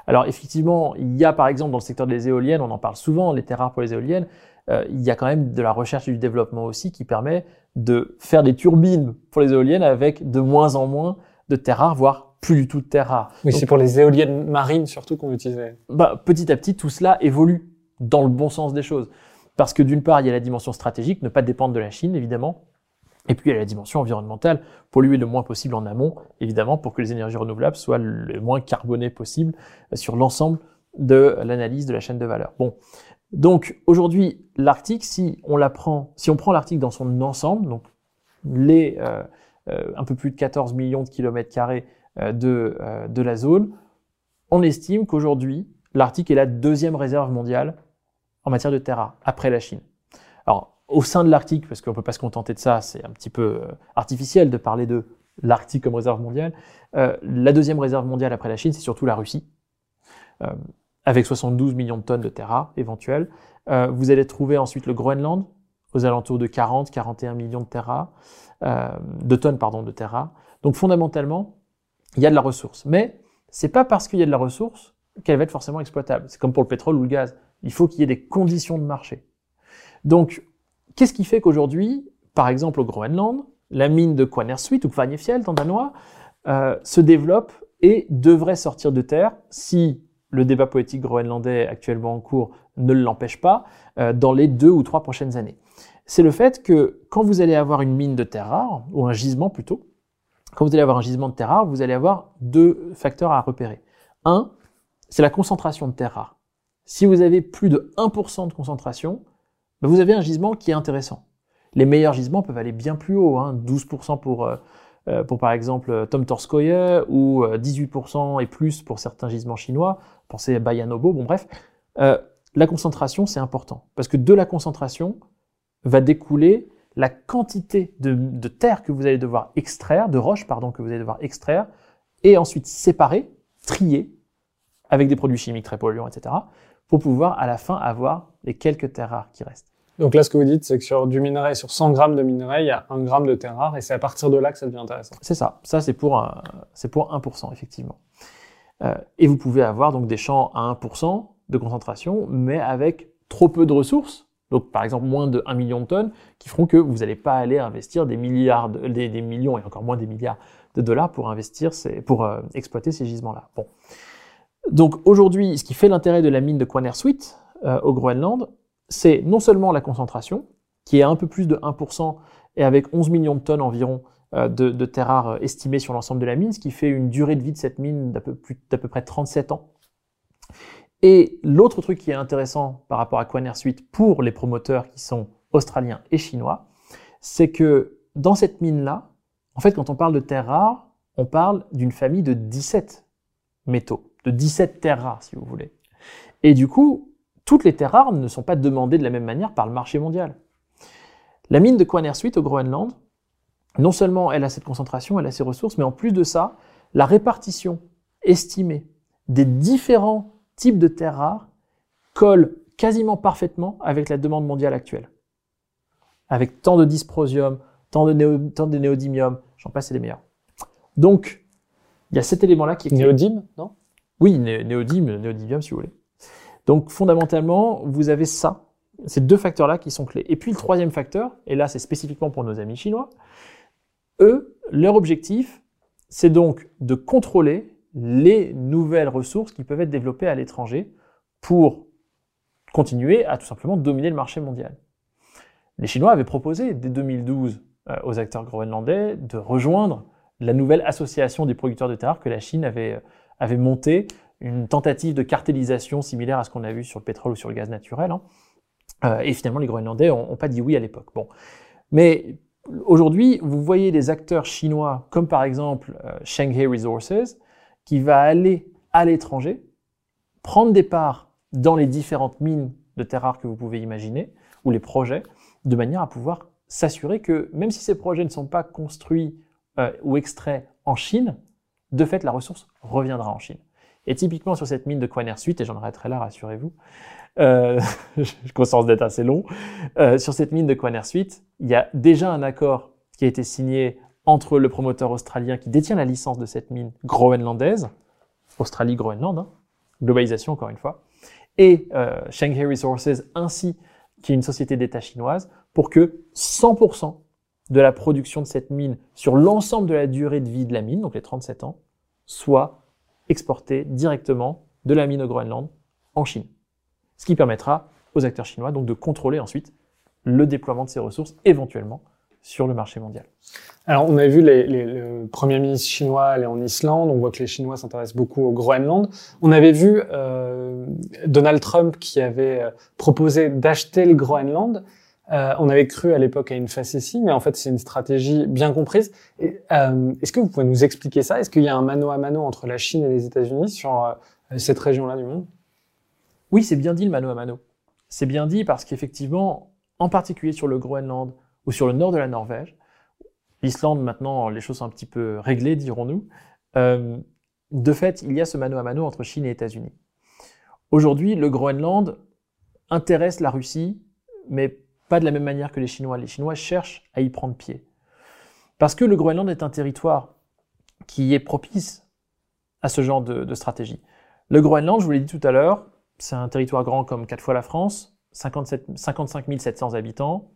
Alors effectivement, il y a par exemple dans le secteur des éoliennes, on en parle souvent, les terres rares pour les éoliennes, euh, il y a quand même de la recherche et du développement aussi qui permet de faire des turbines pour les éoliennes avec de moins en moins de terres rares, voire plus du tout de terres rares. Oui, c'est pour les éoliennes marines surtout qu'on utilisait. Bah, petit à petit, tout cela évolue dans le bon sens des choses. Parce que d'une part, il y a la dimension stratégique, ne pas dépendre de la Chine, évidemment. Et puis, il y a la dimension environnementale, polluer le moins possible en amont, évidemment, pour que les énergies renouvelables soient le moins carbonées possible sur l'ensemble de l'analyse de la chaîne de valeur. Bon. Donc, aujourd'hui, l'Arctique, si on la prend, si on prend l'Arctique dans son ensemble, donc les, euh, euh, un peu plus de 14 millions de kilomètres carrés euh, de, euh, de la zone, on estime qu'aujourd'hui, l'Arctique est la deuxième réserve mondiale en matière de rares, après la Chine. Alors, au sein de l'Arctique, parce qu'on ne peut pas se contenter de ça, c'est un petit peu euh, artificiel de parler de l'Arctique comme réserve mondiale. la deuxième réserve mondiale après la Chine, c'est surtout la Russie, avec 72 millions de tonnes de rares éventuelles. vous allez trouver ensuite le Groenland, aux alentours de 40-41 millions de rares, de tonnes pardon, de rares. Donc fondamentalement, il y a de la ressource. Mais c'est pas parce qu'il y a de la ressource qu'elle va être forcément exploitable. C'est comme pour le pétrole ou le gaz. Il faut qu'il y ait des conditions de marché. Donc, qu'est-ce qui fait qu'aujourd'hui, par exemple au Groenland, la mine de Quanersweet ou Kvanefjeld en danois euh, se développe et devrait sortir de terre si le débat politique groenlandais actuellement en cours ne l'empêche pas euh, dans les deux ou trois prochaines années. C'est le fait que quand vous allez avoir une mine de terre rare, ou un gisement plutôt, quand vous allez avoir un gisement de terre rare, vous allez avoir deux facteurs à repérer. Un, c'est la concentration de terre rare. Si vous avez plus de 1% de concentration, ben vous avez un gisement qui est intéressant. Les meilleurs gisements peuvent aller bien plus haut, hein, 12% pour, euh, euh, pour par exemple Tom Torskoye ou 18% euh, et plus pour certains gisements chinois. Pensez à Bayanobo, bon bref. la concentration, c'est important parce que de la concentration va découler la quantité de, terre que vous allez devoir extraire, de roches pardon, que vous allez devoir extraire, et ensuite séparer, trier, avec des produits chimiques très polluants, etc., pour pouvoir à la fin avoir les quelques terres rares qui restent. Donc là, ce que vous dites, c'est que sur du minerai, sur 100 grammes de minerai, il y a 1 gramme de terre rare, et c'est à partir de là que ça devient intéressant. C'est ça. Ça, c'est pour, c'est pour 1%, effectivement. Euh, et vous pouvez avoir donc des champs à 1% de concentration, mais avec trop peu de ressources, donc par exemple moins de 1 million de tonnes, qui feront que vous n'allez pas aller investir des milliards, des, millions et encore moins des milliards de dollars pour investir, pour euh, exploiter ces gisements-là. Bon. Donc aujourd'hui, ce qui fait l'intérêt de la mine de Quanersweet euh, au Groenland, c'est non seulement la concentration, qui est un peu plus de 1% et avec 11 millions de tonnes environ euh, de, terres rares estimées sur l'ensemble de la mine, ce qui fait une durée de vie de cette mine d'à peu, près 37 ans. Et l'autre truc qui est intéressant par rapport à Quanersweet pour les promoteurs qui sont australiens et chinois, c'est que dans cette mine-là, en fait, quand on parle de terres rares, on parle d'une famille de 17 métaux. de 17 terres rares, si vous voulez. Et du coup, toutes les terres rares ne sont pas demandées de la même manière par le marché mondial. La mine de Quanersuit au Groenland, non seulement elle a cette concentration, elle a ses ressources, mais en plus de ça, la répartition estimée des différents types de terres rares colle quasiment parfaitement avec la demande mondiale actuelle. Avec tant de dysprosium, tant de, tant de néodymium, j'en passe et les meilleurs. Donc, il y a cet élément-là qui est Néodyme, non? Oui, néodyme, néodymium si vous voulez. Donc, fondamentalement, vous avez ça, ces deux facteurs-là qui sont clés. Et puis, le troisième facteur, et là, c'est spécifiquement pour nos amis chinois, eux, leur objectif, c'est donc de contrôler les nouvelles ressources qui peuvent être développées à l'étranger pour continuer à tout simplement dominer le marché mondial. Les Chinois avaient proposé dès 2012 euh, aux acteurs groenlandais de rejoindre la nouvelle association des producteurs de terre que la Chine avait, euh, avait montée, une tentative de cartélisation similaire à ce qu'on a vu sur le pétrole ou sur le gaz naturel. Hein. Euh, et finalement, les Groenlandais n'ont pas dit oui à l'époque. Bon. Mais aujourd'hui, vous voyez des acteurs chinois, comme par exemple Shanghai Resources, qui va aller à l'étranger, prendre des parts dans les différentes mines de terres rares que vous pouvez imaginer, ou les projets, de manière à pouvoir s'assurer que même si ces projets ne sont pas construits euh, ou extraits en Chine, de fait, la ressource reviendra en Chine. Et typiquement sur cette mine de Quaner Suite, et j'en arrêterai là, rassurez-vous, euh, [laughs] je consens d'être assez long, euh, sur cette mine de Quaner Suite, il y a déjà un accord qui a été signé entre le promoteur australien qui détient la licence de cette mine groenlandaise, Australie-Groenland, hein, globalisation encore une fois, et euh, Shanghai Resources ainsi qui est une société d'État chinoise pour que 100% de la production de cette mine sur l'ensemble de la durée de vie de la mine, donc les 37 ans, soit exportée directement de la mine au Groenland en Chine. Ce qui permettra aux acteurs chinois donc de contrôler ensuite le déploiement de ces ressources éventuellement sur le marché mondial. Alors, on a vu le Premier ministre chinois aller en Islande, on voit que les Chinois s'intéressent beaucoup au Groenland. On avait vu euh, Donald Trump qui avait euh, proposé d'acheter le Groenland. Euh, on avait cru à l'époque à une facétie, mais en fait c'est une stratégie bien comprise. Euh, est-ce que vous pouvez nous expliquer ça? Est-ce qu'il y a un mano à mano entre la Chine et les États-Unis sur euh, cette région-là du monde? Oui, c'est bien dit le mano à mano. C'est bien dit parce qu'effectivement, en particulier sur le Groenland, ou sur le nord de la Norvège. L'Islande, maintenant, les choses sont un petit peu réglées, dirons-nous. Euh, de fait, il y a ce mano à mano entre Chine et États-Unis. Aujourd'hui, le Groenland intéresse la Russie, mais pas de la même manière que les Chinois. Les Chinois cherchent à y prendre pied. Parce que le Groenland est un territoire qui est propice à ce genre de, de stratégie. Le Groenland, je vous l'ai dit tout à l'heure, c'est un territoire grand comme quatre fois la France, 57, 55 700 habitants,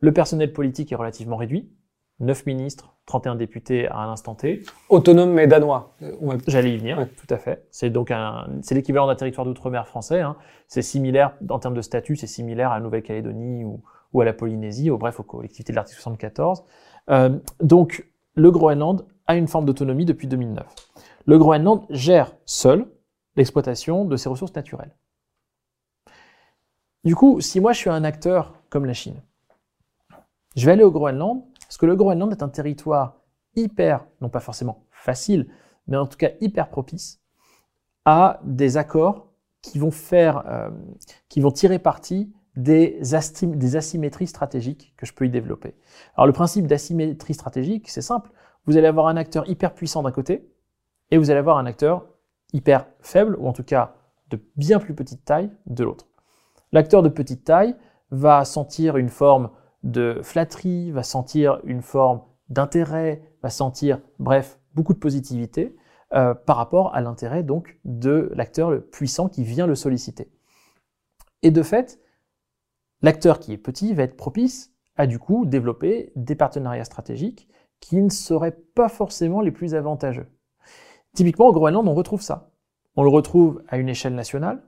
le personnel politique est relativement réduit. 9 ministres, 31 députés à un instant T. Autonome mais danois. J'allais y venir, tout à fait. C'est donc un, c'est l'équivalent d'un territoire d'outre-mer français. Hein. C'est similaire, en termes de statut, c'est similaire à la Nouvelle-Calédonie ou, ou, à la Polynésie, ou bref, aux collectivités de l'article 74. Euh, donc, le Groenland a une forme d'autonomie depuis 2009. Le Groenland gère seul l'exploitation de ses ressources naturelles. Du coup, si moi je suis un acteur comme la Chine, je vais aller au Groenland, parce que le Groenland est un territoire hyper, non pas forcément facile, mais en tout cas hyper propice à des accords qui vont faire, euh, qui vont tirer parti des, asymétries stratégiques que je peux y développer. Alors le principe d'asymétrie stratégique, c'est simple. Vous allez avoir un acteur hyper puissant d'un côté, et vous allez avoir un acteur hyper faible, ou en tout cas de bien plus petite taille, de l'autre. L'acteur de petite taille va sentir une forme de flatterie, va sentir une forme d'intérêt, va sentir, bref, beaucoup de positivité euh, par rapport à l'intérêt donc de l'acteur puissant qui vient le solliciter. Et de fait, l'acteur qui est petit va être propice à du coup développer des partenariats stratégiques qui ne seraient pas forcément les plus avantageux. Typiquement au Groenland, on retrouve ça. On le retrouve à une échelle nationale,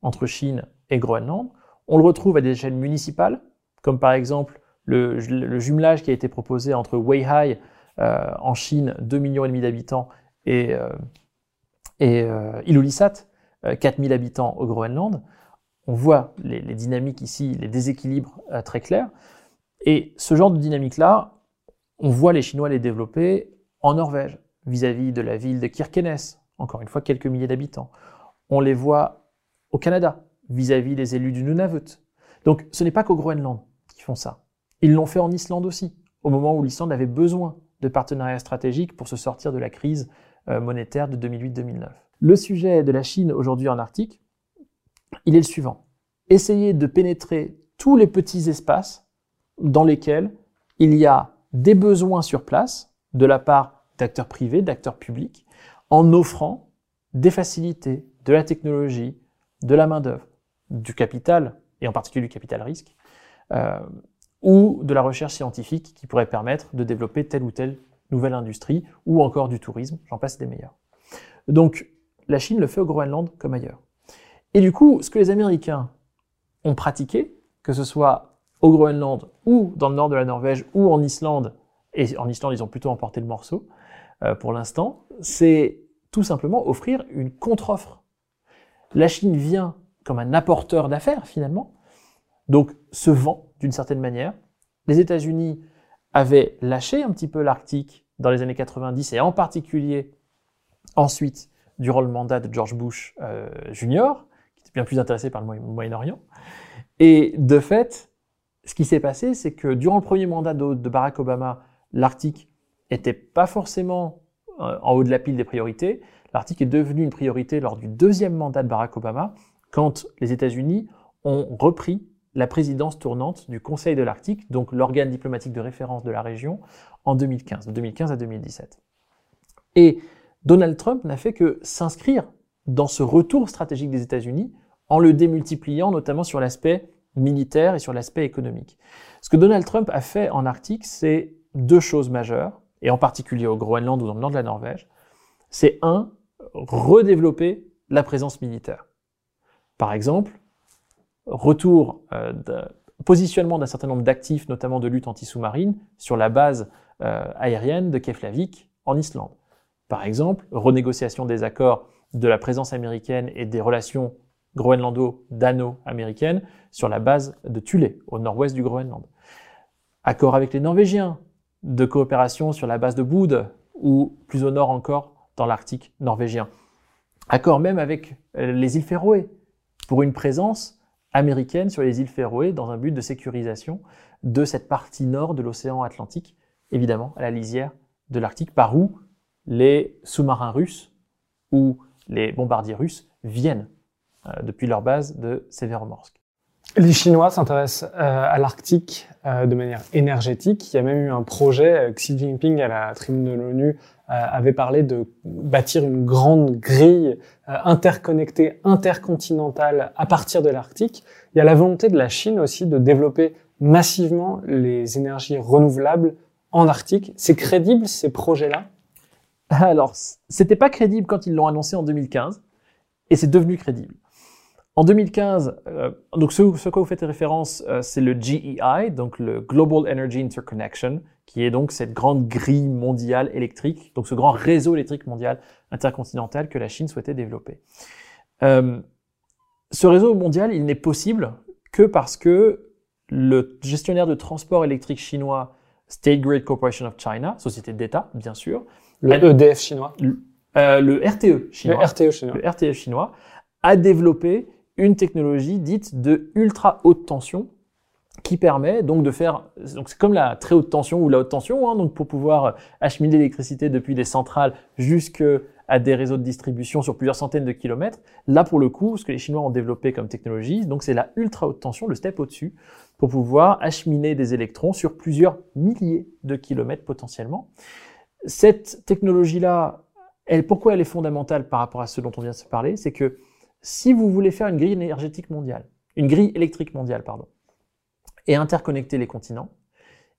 entre Chine et Groenland. On le retrouve à des échelles municipales, comme par exemple le, jumelage qui a été proposé entre Weihai euh, en Chine, 2,5 millions d'habitants, et, euh, et euh, Ilulissat, 4000 habitants au Groenland, on voit les, dynamiques ici, les déséquilibres très clairs. Et ce genre de dynamique-là, on voit les Chinois les développer en Norvège, vis-à-vis de la ville de Kirkenes, encore une fois quelques milliers d'habitants. On les voit au Canada, vis-à-vis des élus du Nunavut. Donc ce n'est pas qu'au Groenland qu'ils font ça. Ils l'ont fait en Islande aussi, au moment où l'Islande avait besoin de partenariats stratégiques pour se sortir de la crise euh, monétaire de 2008-2009. Le sujet de la Chine aujourd'hui en Arctique, il est le suivant. Essayer de pénétrer tous les petits espaces dans lesquels il y a des besoins sur place de la part d'acteurs privés, d'acteurs publics, en offrant des facilités, de la technologie, de la main-d'œuvre, du capital, et en particulier du capital risque, euh, ou de la recherche scientifique qui pourrait permettre de développer telle ou telle nouvelle industrie, ou encore du tourisme, j'en passe des meilleurs. Donc, la Chine le fait au Groenland comme ailleurs. Et du coup, ce que les Américains ont pratiqué, que ce soit au Groenland ou dans le nord de la Norvège ou en Islande, et en Islande ils ont plutôt emporté le morceau euh, pour l'instant, c'est tout simplement offrir une contre-offre. La Chine vient comme un apporteur d'affaires finalement, donc se vend d'une certaine manière. Les États-Unis avaient lâché un petit peu l'Arctique dans les années 90 et en particulier ensuite durant le mandat de George Bush euh, Jr., bien plus intéressé par le Moyen-Orient. Et de fait, ce qui s'est passé, c'est que durant le premier mandat de, Barack Obama, l'Arctique n'était pas forcément euh, en haut de la pile des priorités. L'Arctique est devenu une priorité lors du deuxième mandat de Barack Obama, quand les États-Unis ont repris la présidence tournante du Conseil de l'Arctique, donc l'organe diplomatique de référence de la région, en 2015, de 2015 à 2017. Et Donald Trump n'a fait que s'inscrire dans ce retour stratégique des États-Unis en le démultipliant notamment sur l'aspect militaire et sur l'aspect économique. Ce que Donald Trump a fait en Arctique, c'est deux choses majeures, et en particulier au Groenland ou dans le nord de la Norvège. C'est un, redévelopper la présence militaire. Par exemple, retour, euh, positionnement d'un certain nombre d'actifs, notamment de lutte anti-sous-marine, sur la base euh, aérienne de Keflavik en Islande. Par exemple, renégociation des accords de la présence américaine et des relations groenlando-dano-américaines sur la base de Thule, au nord-ouest du Groenland. Accord avec les Norvégiens de coopération sur la base de Boud, ou plus au nord encore, dans l'Arctique norvégien. Accord même avec euh, les îles Féroé, pour une présence américaine sur les îles Féroé dans un but de sécurisation de cette partie nord de l'océan Atlantique, évidemment à la lisière de l'Arctique, par où les sous-marins russes ou les bombardiers russes viennent depuis leur base de Severomorsk. Les Chinois s'intéressent euh, à l'Arctique euh, de manière énergétique. Il y a même eu un projet, Xi Jinping à la tribune de l'ONU avait parlé de bâtir une grande grille interconnectée, intercontinentale à partir de l'Arctique. Il y a la volonté de la Chine aussi de développer massivement les énergies renouvelables en Arctique. C'est crédible ces projets-là? Alors, c'était pas crédible quand ils l'ont annoncé en 2015, et c'est devenu crédible. En 2015, euh, donc ce, ce quoi vous faites référence, euh, c'est le GEI, donc le Global Energy Interconnection, qui est donc cette grande grille mondiale électrique, donc ce grand réseau électrique mondial intercontinental que la Chine souhaitait développer. Euh, ce réseau mondial, il n'est possible que parce que le gestionnaire de transport électrique chinois State Grid Corporation of China, société d'État, bien sûr. Le EDF chinois. Le, euh, le RTE chinois. Le RTE chinois. Le RTE chinois a développé une technologie dite de ultra haute tension qui permet donc de faire, donc c'est comme la très haute tension ou la haute tension, hein, donc pour pouvoir acheminer l'électricité depuis des centrales jusque à des réseaux de distribution sur plusieurs centaines de kilomètres. Là, pour le coup, ce que les Chinois ont développé comme technologie, donc c'est la ultra haute tension, le step au-dessus, pour pouvoir acheminer des électrons sur plusieurs milliers de kilomètres potentiellement. Cette technologie-là, elle, pourquoi elle est fondamentale par rapport à ce dont on vient de se parler, c'est que si vous voulez faire une grille énergétique mondiale, une grille électrique mondiale, pardon, et interconnecter les continents,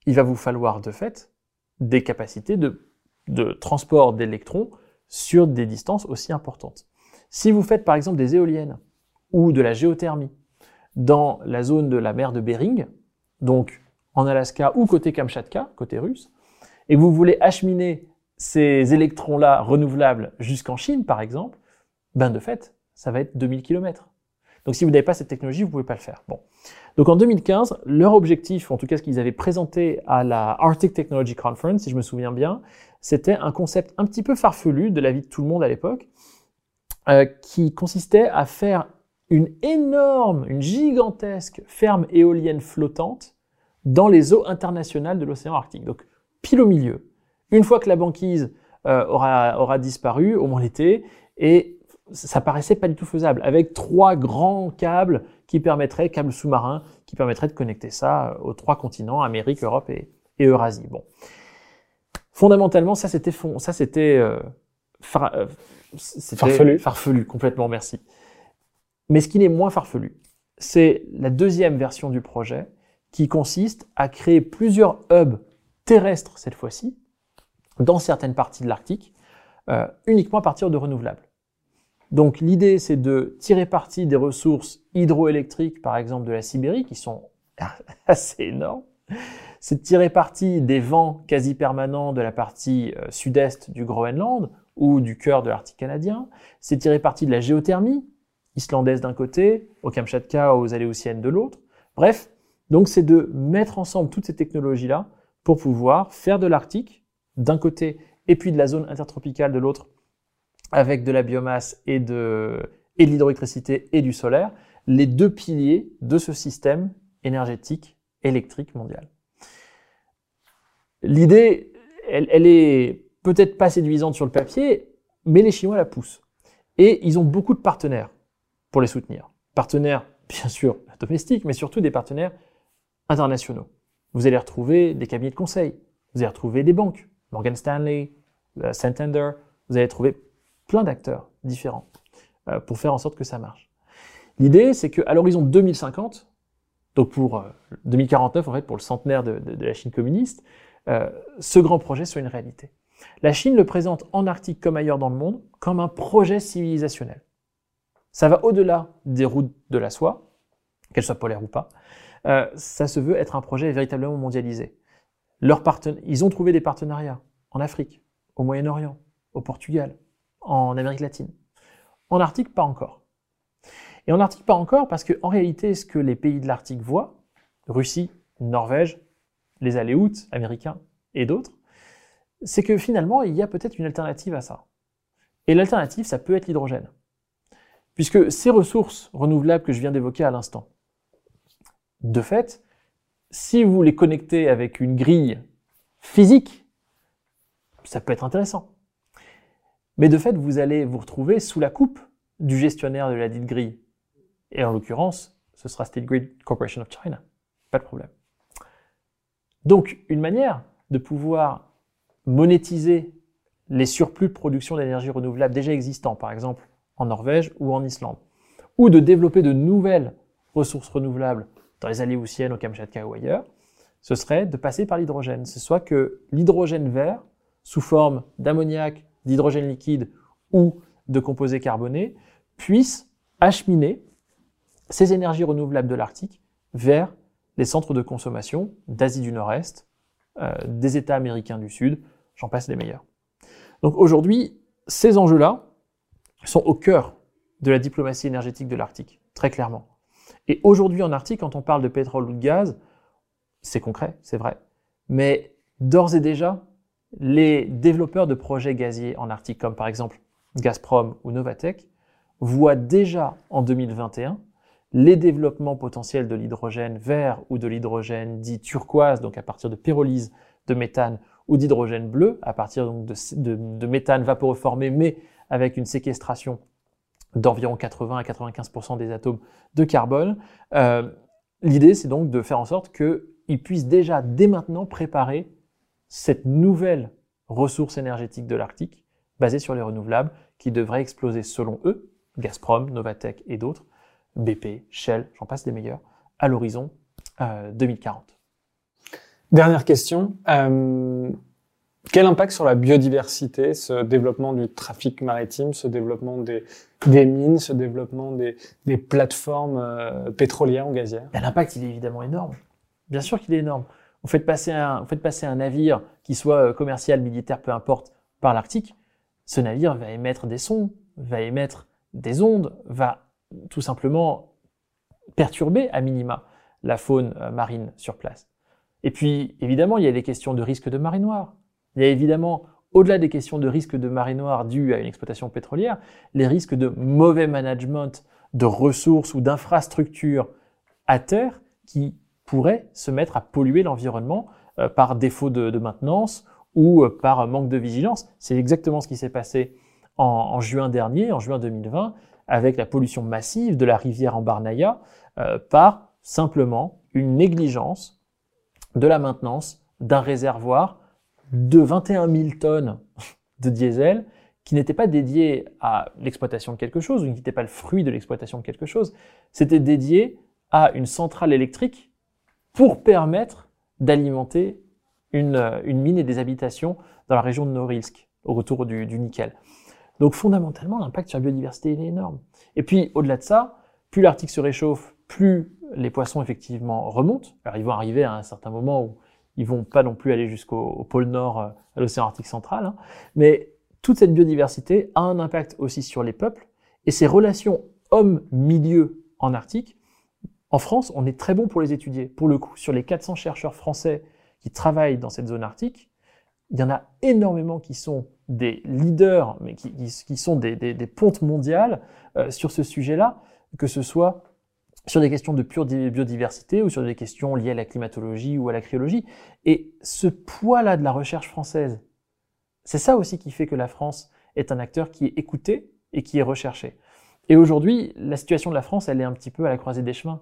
il va vous falloir de fait des capacités de, transport d'électrons sur des distances aussi importantes. Si vous faites par exemple des éoliennes ou de la géothermie dans la zone de la mer de Bering, donc en Alaska ou côté Kamchatka, côté russe, et vous voulez acheminer ces électrons-là renouvelables jusqu'en Chine, par exemple, ben de fait, ça va être 2000 km. Donc si vous n'avez pas cette technologie, vous ne pouvez pas le faire. Bon. Donc en 2015, leur objectif, en tout cas ce qu'ils avaient présenté à la Arctic Technology Conference, si je me souviens bien, c'était un concept un petit peu farfelu de la vie de tout le monde à l'époque, euh, qui consistait à faire une énorme, une gigantesque ferme éolienne flottante dans les eaux internationales de l'océan Arctique. Donc, pile au milieu. Une fois que la banquise euh, aura, aura disparu, au moins l'été, et ça paraissait pas du tout faisable, avec trois grands câbles qui permettraient, câbles sous-marins, qui permettraient de connecter ça aux trois continents, Amérique, Europe et, et Eurasie. Bon. Fondamentalement, ça c'était ça c'était euh, euh farfelu. farfelu complètement, merci. Mais ce qui n'est moins farfelu, c'est la deuxième version du projet qui consiste à créer plusieurs hubs terrestres cette fois-ci dans certaines parties de l'Arctique, euh, uniquement à partir de renouvelables. Donc l'idée, c'est de tirer parti des ressources hydroélectriques, par exemple de la Sibérie, qui sont [laughs] assez énormes. C'est de tirer parti des vents quasi permanents de la partie euh, sud-est du Groenland ou du cœur de l'Arctique canadien. C'est tirer parti de la géothermie, islandaise d'un côté, au Kamchatka, aux Aléoutiennes de l'autre. Bref, donc c'est de mettre ensemble toutes ces technologies-là pour pouvoir faire de l'Arctique d'un côté et puis de la zone intertropicale de l'autre avec de la biomasse et de, l'hydroélectricité et du solaire, les deux piliers de ce système énergétique électrique mondial. L'idée, elle, elle est peut-être pas séduisante sur le papier, mais les Chinois la poussent. Et ils ont beaucoup de partenaires pour les soutenir. Partenaires, bien sûr, [laughs] domestiques, mais surtout des partenaires internationaux. Vous allez retrouver des cabinets de conseil, vous allez retrouver des banques, Morgan Stanley, euh, Santander, vous allez trouver plein d'acteurs différents euh, pour faire en sorte que ça marche. L'idée, c'est qu'à l'horizon 2050, donc pour 2049 euh, en fait, pour le centenaire de, la Chine communiste, euh, ce grand projet soit une réalité. La Chine le présente en Arctique comme ailleurs dans le monde comme un projet civilisationnel. Ça va au-delà des routes de la soie, qu'elles soient polaires ou pas. ça se veut être un projet véritablement mondialisé. Ils ont trouvé des partenariats en Afrique, au Moyen-Orient, au Portugal, en Amérique latine. En Arctique, pas encore. Et en Arctique, pas encore parce que en réalité, ce que les pays de l'Arctique voient, Russie, Norvège, les Aléoutes américains et d'autres, c'est que finalement, il y a peut-être une alternative à ça. Et l'alternative, ça peut être l'hydrogène. Puisque ces ressources renouvelables que je viens d'évoquer à l'instant, de fait, si vous les connectez avec une grille physique, ça peut être intéressant. Mais de fait, vous allez vous retrouver sous la coupe du gestionnaire de la dite grille. Et en l'occurrence, ce sera State Grid Corporation of China. Pas de problème. Donc, une manière de pouvoir monétiser les surplus de production d'énergie renouvelable déjà existants, par exemple en Norvège ou en Islande, ou de développer de nouvelles ressources renouvelables dans les Aléoutiennes, au Kamchatka ou ailleurs, ce serait de passer par l'hydrogène. Ce soit que l'hydrogène vert, sous forme d'ammoniac, d'hydrogène liquide ou de composés carbonés puissent acheminer ces énergies renouvelables de l'Arctique vers les centres de consommation d'Asie du Nord-Est, euh, des États américains du Sud, j'en passe les meilleurs. Donc aujourd'hui, ces enjeux-là sont au cœur de la diplomatie énergétique de l'Arctique, très clairement. Et aujourd'hui en Arctique, quand on parle de pétrole ou de gaz, c'est concret, c'est vrai. Mais d'ores et déjà, les développeurs de projets gaziers en Arctique, comme par exemple Gazprom ou Novatec, voient déjà en 2021 les développements potentiels de l'hydrogène vert ou de l'hydrogène dit turquoise, donc à partir de pyrolyse de méthane, ou d'hydrogène bleu, à partir donc de, méthane vaporeformé, mais avec une séquestration d'environ 80 à 95% des atomes de carbone. Euh, l'idée, c'est donc de faire en sorte qu'ils puissent déjà, dès maintenant, préparer cette nouvelle ressource énergétique de l'Arctique, basée sur les renouvelables, qui devrait exploser selon eux, Gazprom, Novatec et d'autres, BP, Shell, j'en passe des meilleurs, à l'horizon 2040. Euh, Dernière question. Euh, quel impact sur la biodiversité, ce développement du trafic maritime, ce développement des, mines, ce développement des, plateformes euh, pétrolières ou gazières? Ben, L'impact, il est évidemment énorme. Bien sûr qu'il est énorme. Vous faites passer un, navire qui soit euh, commercial, militaire, peu importe, par l'Arctique, ce navire va émettre des sons, va émettre des ondes, va tout simplement perturber à minima la faune euh, marine sur place. Et puis, évidemment, il y a des questions de risque de marée noire. Il y a évidemment au-delà des questions de risque de marée noire dû à une exploitation pétrolière, les risques de mauvais management de ressources ou d'infrastructures à terre qui pourraient se mettre à polluer l'environnement euh, par défaut de, maintenance ou euh, par manque de vigilance. C'est exactement ce qui s'est passé en, juin dernier, en juin 2020, avec la pollution massive de la rivière en Barnaïa euh, par simplement une négligence de la maintenance d'un réservoir de 21 000 tonnes de diesel qui n'était pas dédié à l'exploitation de quelque chose, ou qui n'était pas le fruit de l'exploitation de quelque chose, c'était dédié à une centrale électrique pour permettre d'alimenter une, une, mine et des habitations dans la région de Norilsk, au retour du, du nickel. Donc fondamentalement, l'impact sur la biodiversité est énorme. Et puis, au-delà de ça, plus l'Arctique se réchauffe, plus les poissons effectivement remontent. Alors ils vont arriver à un certain moment où ils vont pas non plus aller jusqu'au pôle Nord, euh, à l'océan Arctique central, hein. mais toute cette biodiversité a un impact aussi sur les peuples et ces relations homme-milieu en Arctique. En France, on est très bon pour les étudier. Pour le coup, sur les 400 chercheurs français qui travaillent dans cette zone arctique, il y en a énormément qui sont des leaders, mais qui, sont des, pontes mondiales euh, sur ce sujet-là, que ce soit sur des questions de pure biodiversité ou sur des questions liées à la climatologie ou à la cryologie. Et ce poids-là de la recherche française, c'est ça aussi qui fait que la France est un acteur qui est écouté et qui est recherché. Et aujourd'hui, la situation de la France, elle est un petit peu à la croisée des chemins.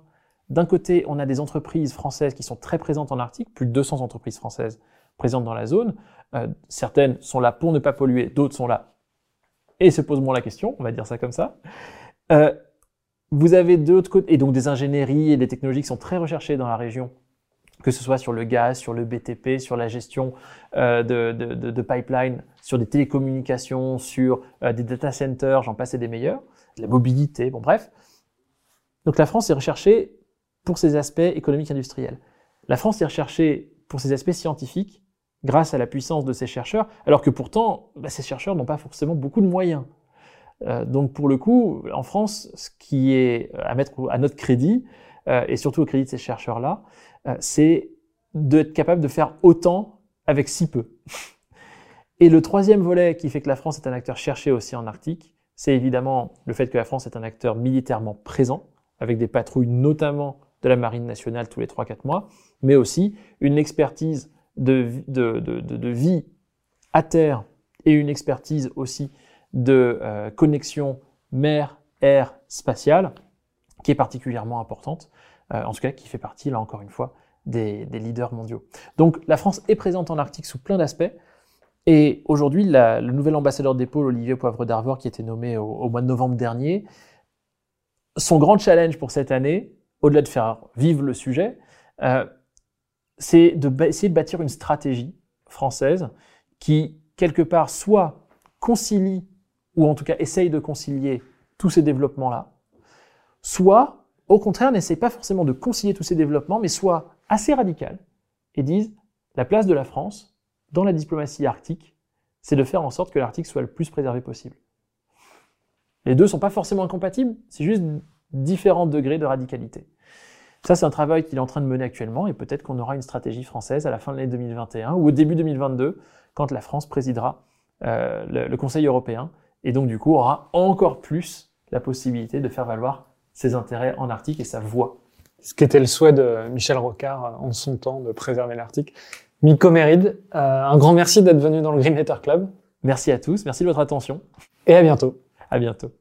D'un côté, on a des entreprises françaises qui sont très présentes en Arctique, plus de 200 entreprises françaises présentes dans la zone. Euh, certaines sont là pour ne pas polluer, d'autres sont là et se posent moins la question, on va dire ça comme ça. Euh, vous avez de l'autre côté, et donc des ingénieries et des technologies qui sont très recherchées dans la région, que ce soit sur le gaz, sur le BTP, sur la gestion euh, de, de, de, pipeline, sur des télécommunications, sur des data centers, j'en passe et des meilleurs, la mobilité, bon bref. Donc la France est recherchée pour ses aspects économiques industriels. La France est recherchée pour ses aspects scientifiques grâce à la puissance de ses chercheurs, alors que pourtant, bah, ces chercheurs n'ont pas forcément beaucoup de moyens. Euh, donc pour le coup, en France, ce qui est à mettre à notre crédit, euh, et surtout au crédit de ces chercheurs-là, euh, c'est d'être capable de faire autant avec si peu. Et le troisième volet qui fait que la France est un acteur cherché aussi en Arctique, c'est évidemment le fait que la France est un acteur militairement présent, avec des patrouilles notamment de la Marine nationale tous les 3-4 mois, mais aussi une expertise de, de, de, de, vie à terre et une expertise aussi de euh, connexion mer, air, spatiale, qui est particulièrement importante, euh, en tout cas qui fait partie, là encore une fois, des, leaders mondiaux. Donc la France est présente en Arctique sous plein d'aspects, et aujourd'hui, le nouvel ambassadeur des pôles, Olivier Poivre d'Arvor, qui a été nommé au, mois de novembre dernier, son grand challenge pour cette année, au-delà de faire vivre le sujet, euh, c'est d'essayer de bâtir une stratégie française qui, quelque part, soit concilie ou en tout cas essaye de concilier tous ces développements-là, soit, au contraire, n'essaye pas forcément de concilier tous ces développements, mais soit assez radical et disent la place de la France dans la diplomatie arctique, c'est de faire en sorte que l'Arctique soit le plus préservé possible. Les deux sont pas forcément incompatibles, c'est juste différents degrés de radicalité. Ça, c'est un travail qu'il est en train de mener actuellement et peut-être qu'on aura une stratégie française à la fin de l'année 2021 ou au début 2022 quand la France présidera euh, le, le, Conseil européen et donc du coup aura encore plus la possibilité de faire valoir ses intérêts en Arctique et sa voix. Ce qui était le souhait de Michel Rocard en son temps de préserver l'Arctique. Miko Méride, euh, un grand merci d'être venu dans le Green Letter Club. Merci à tous, merci de votre attention. Et à bientôt. À bientôt.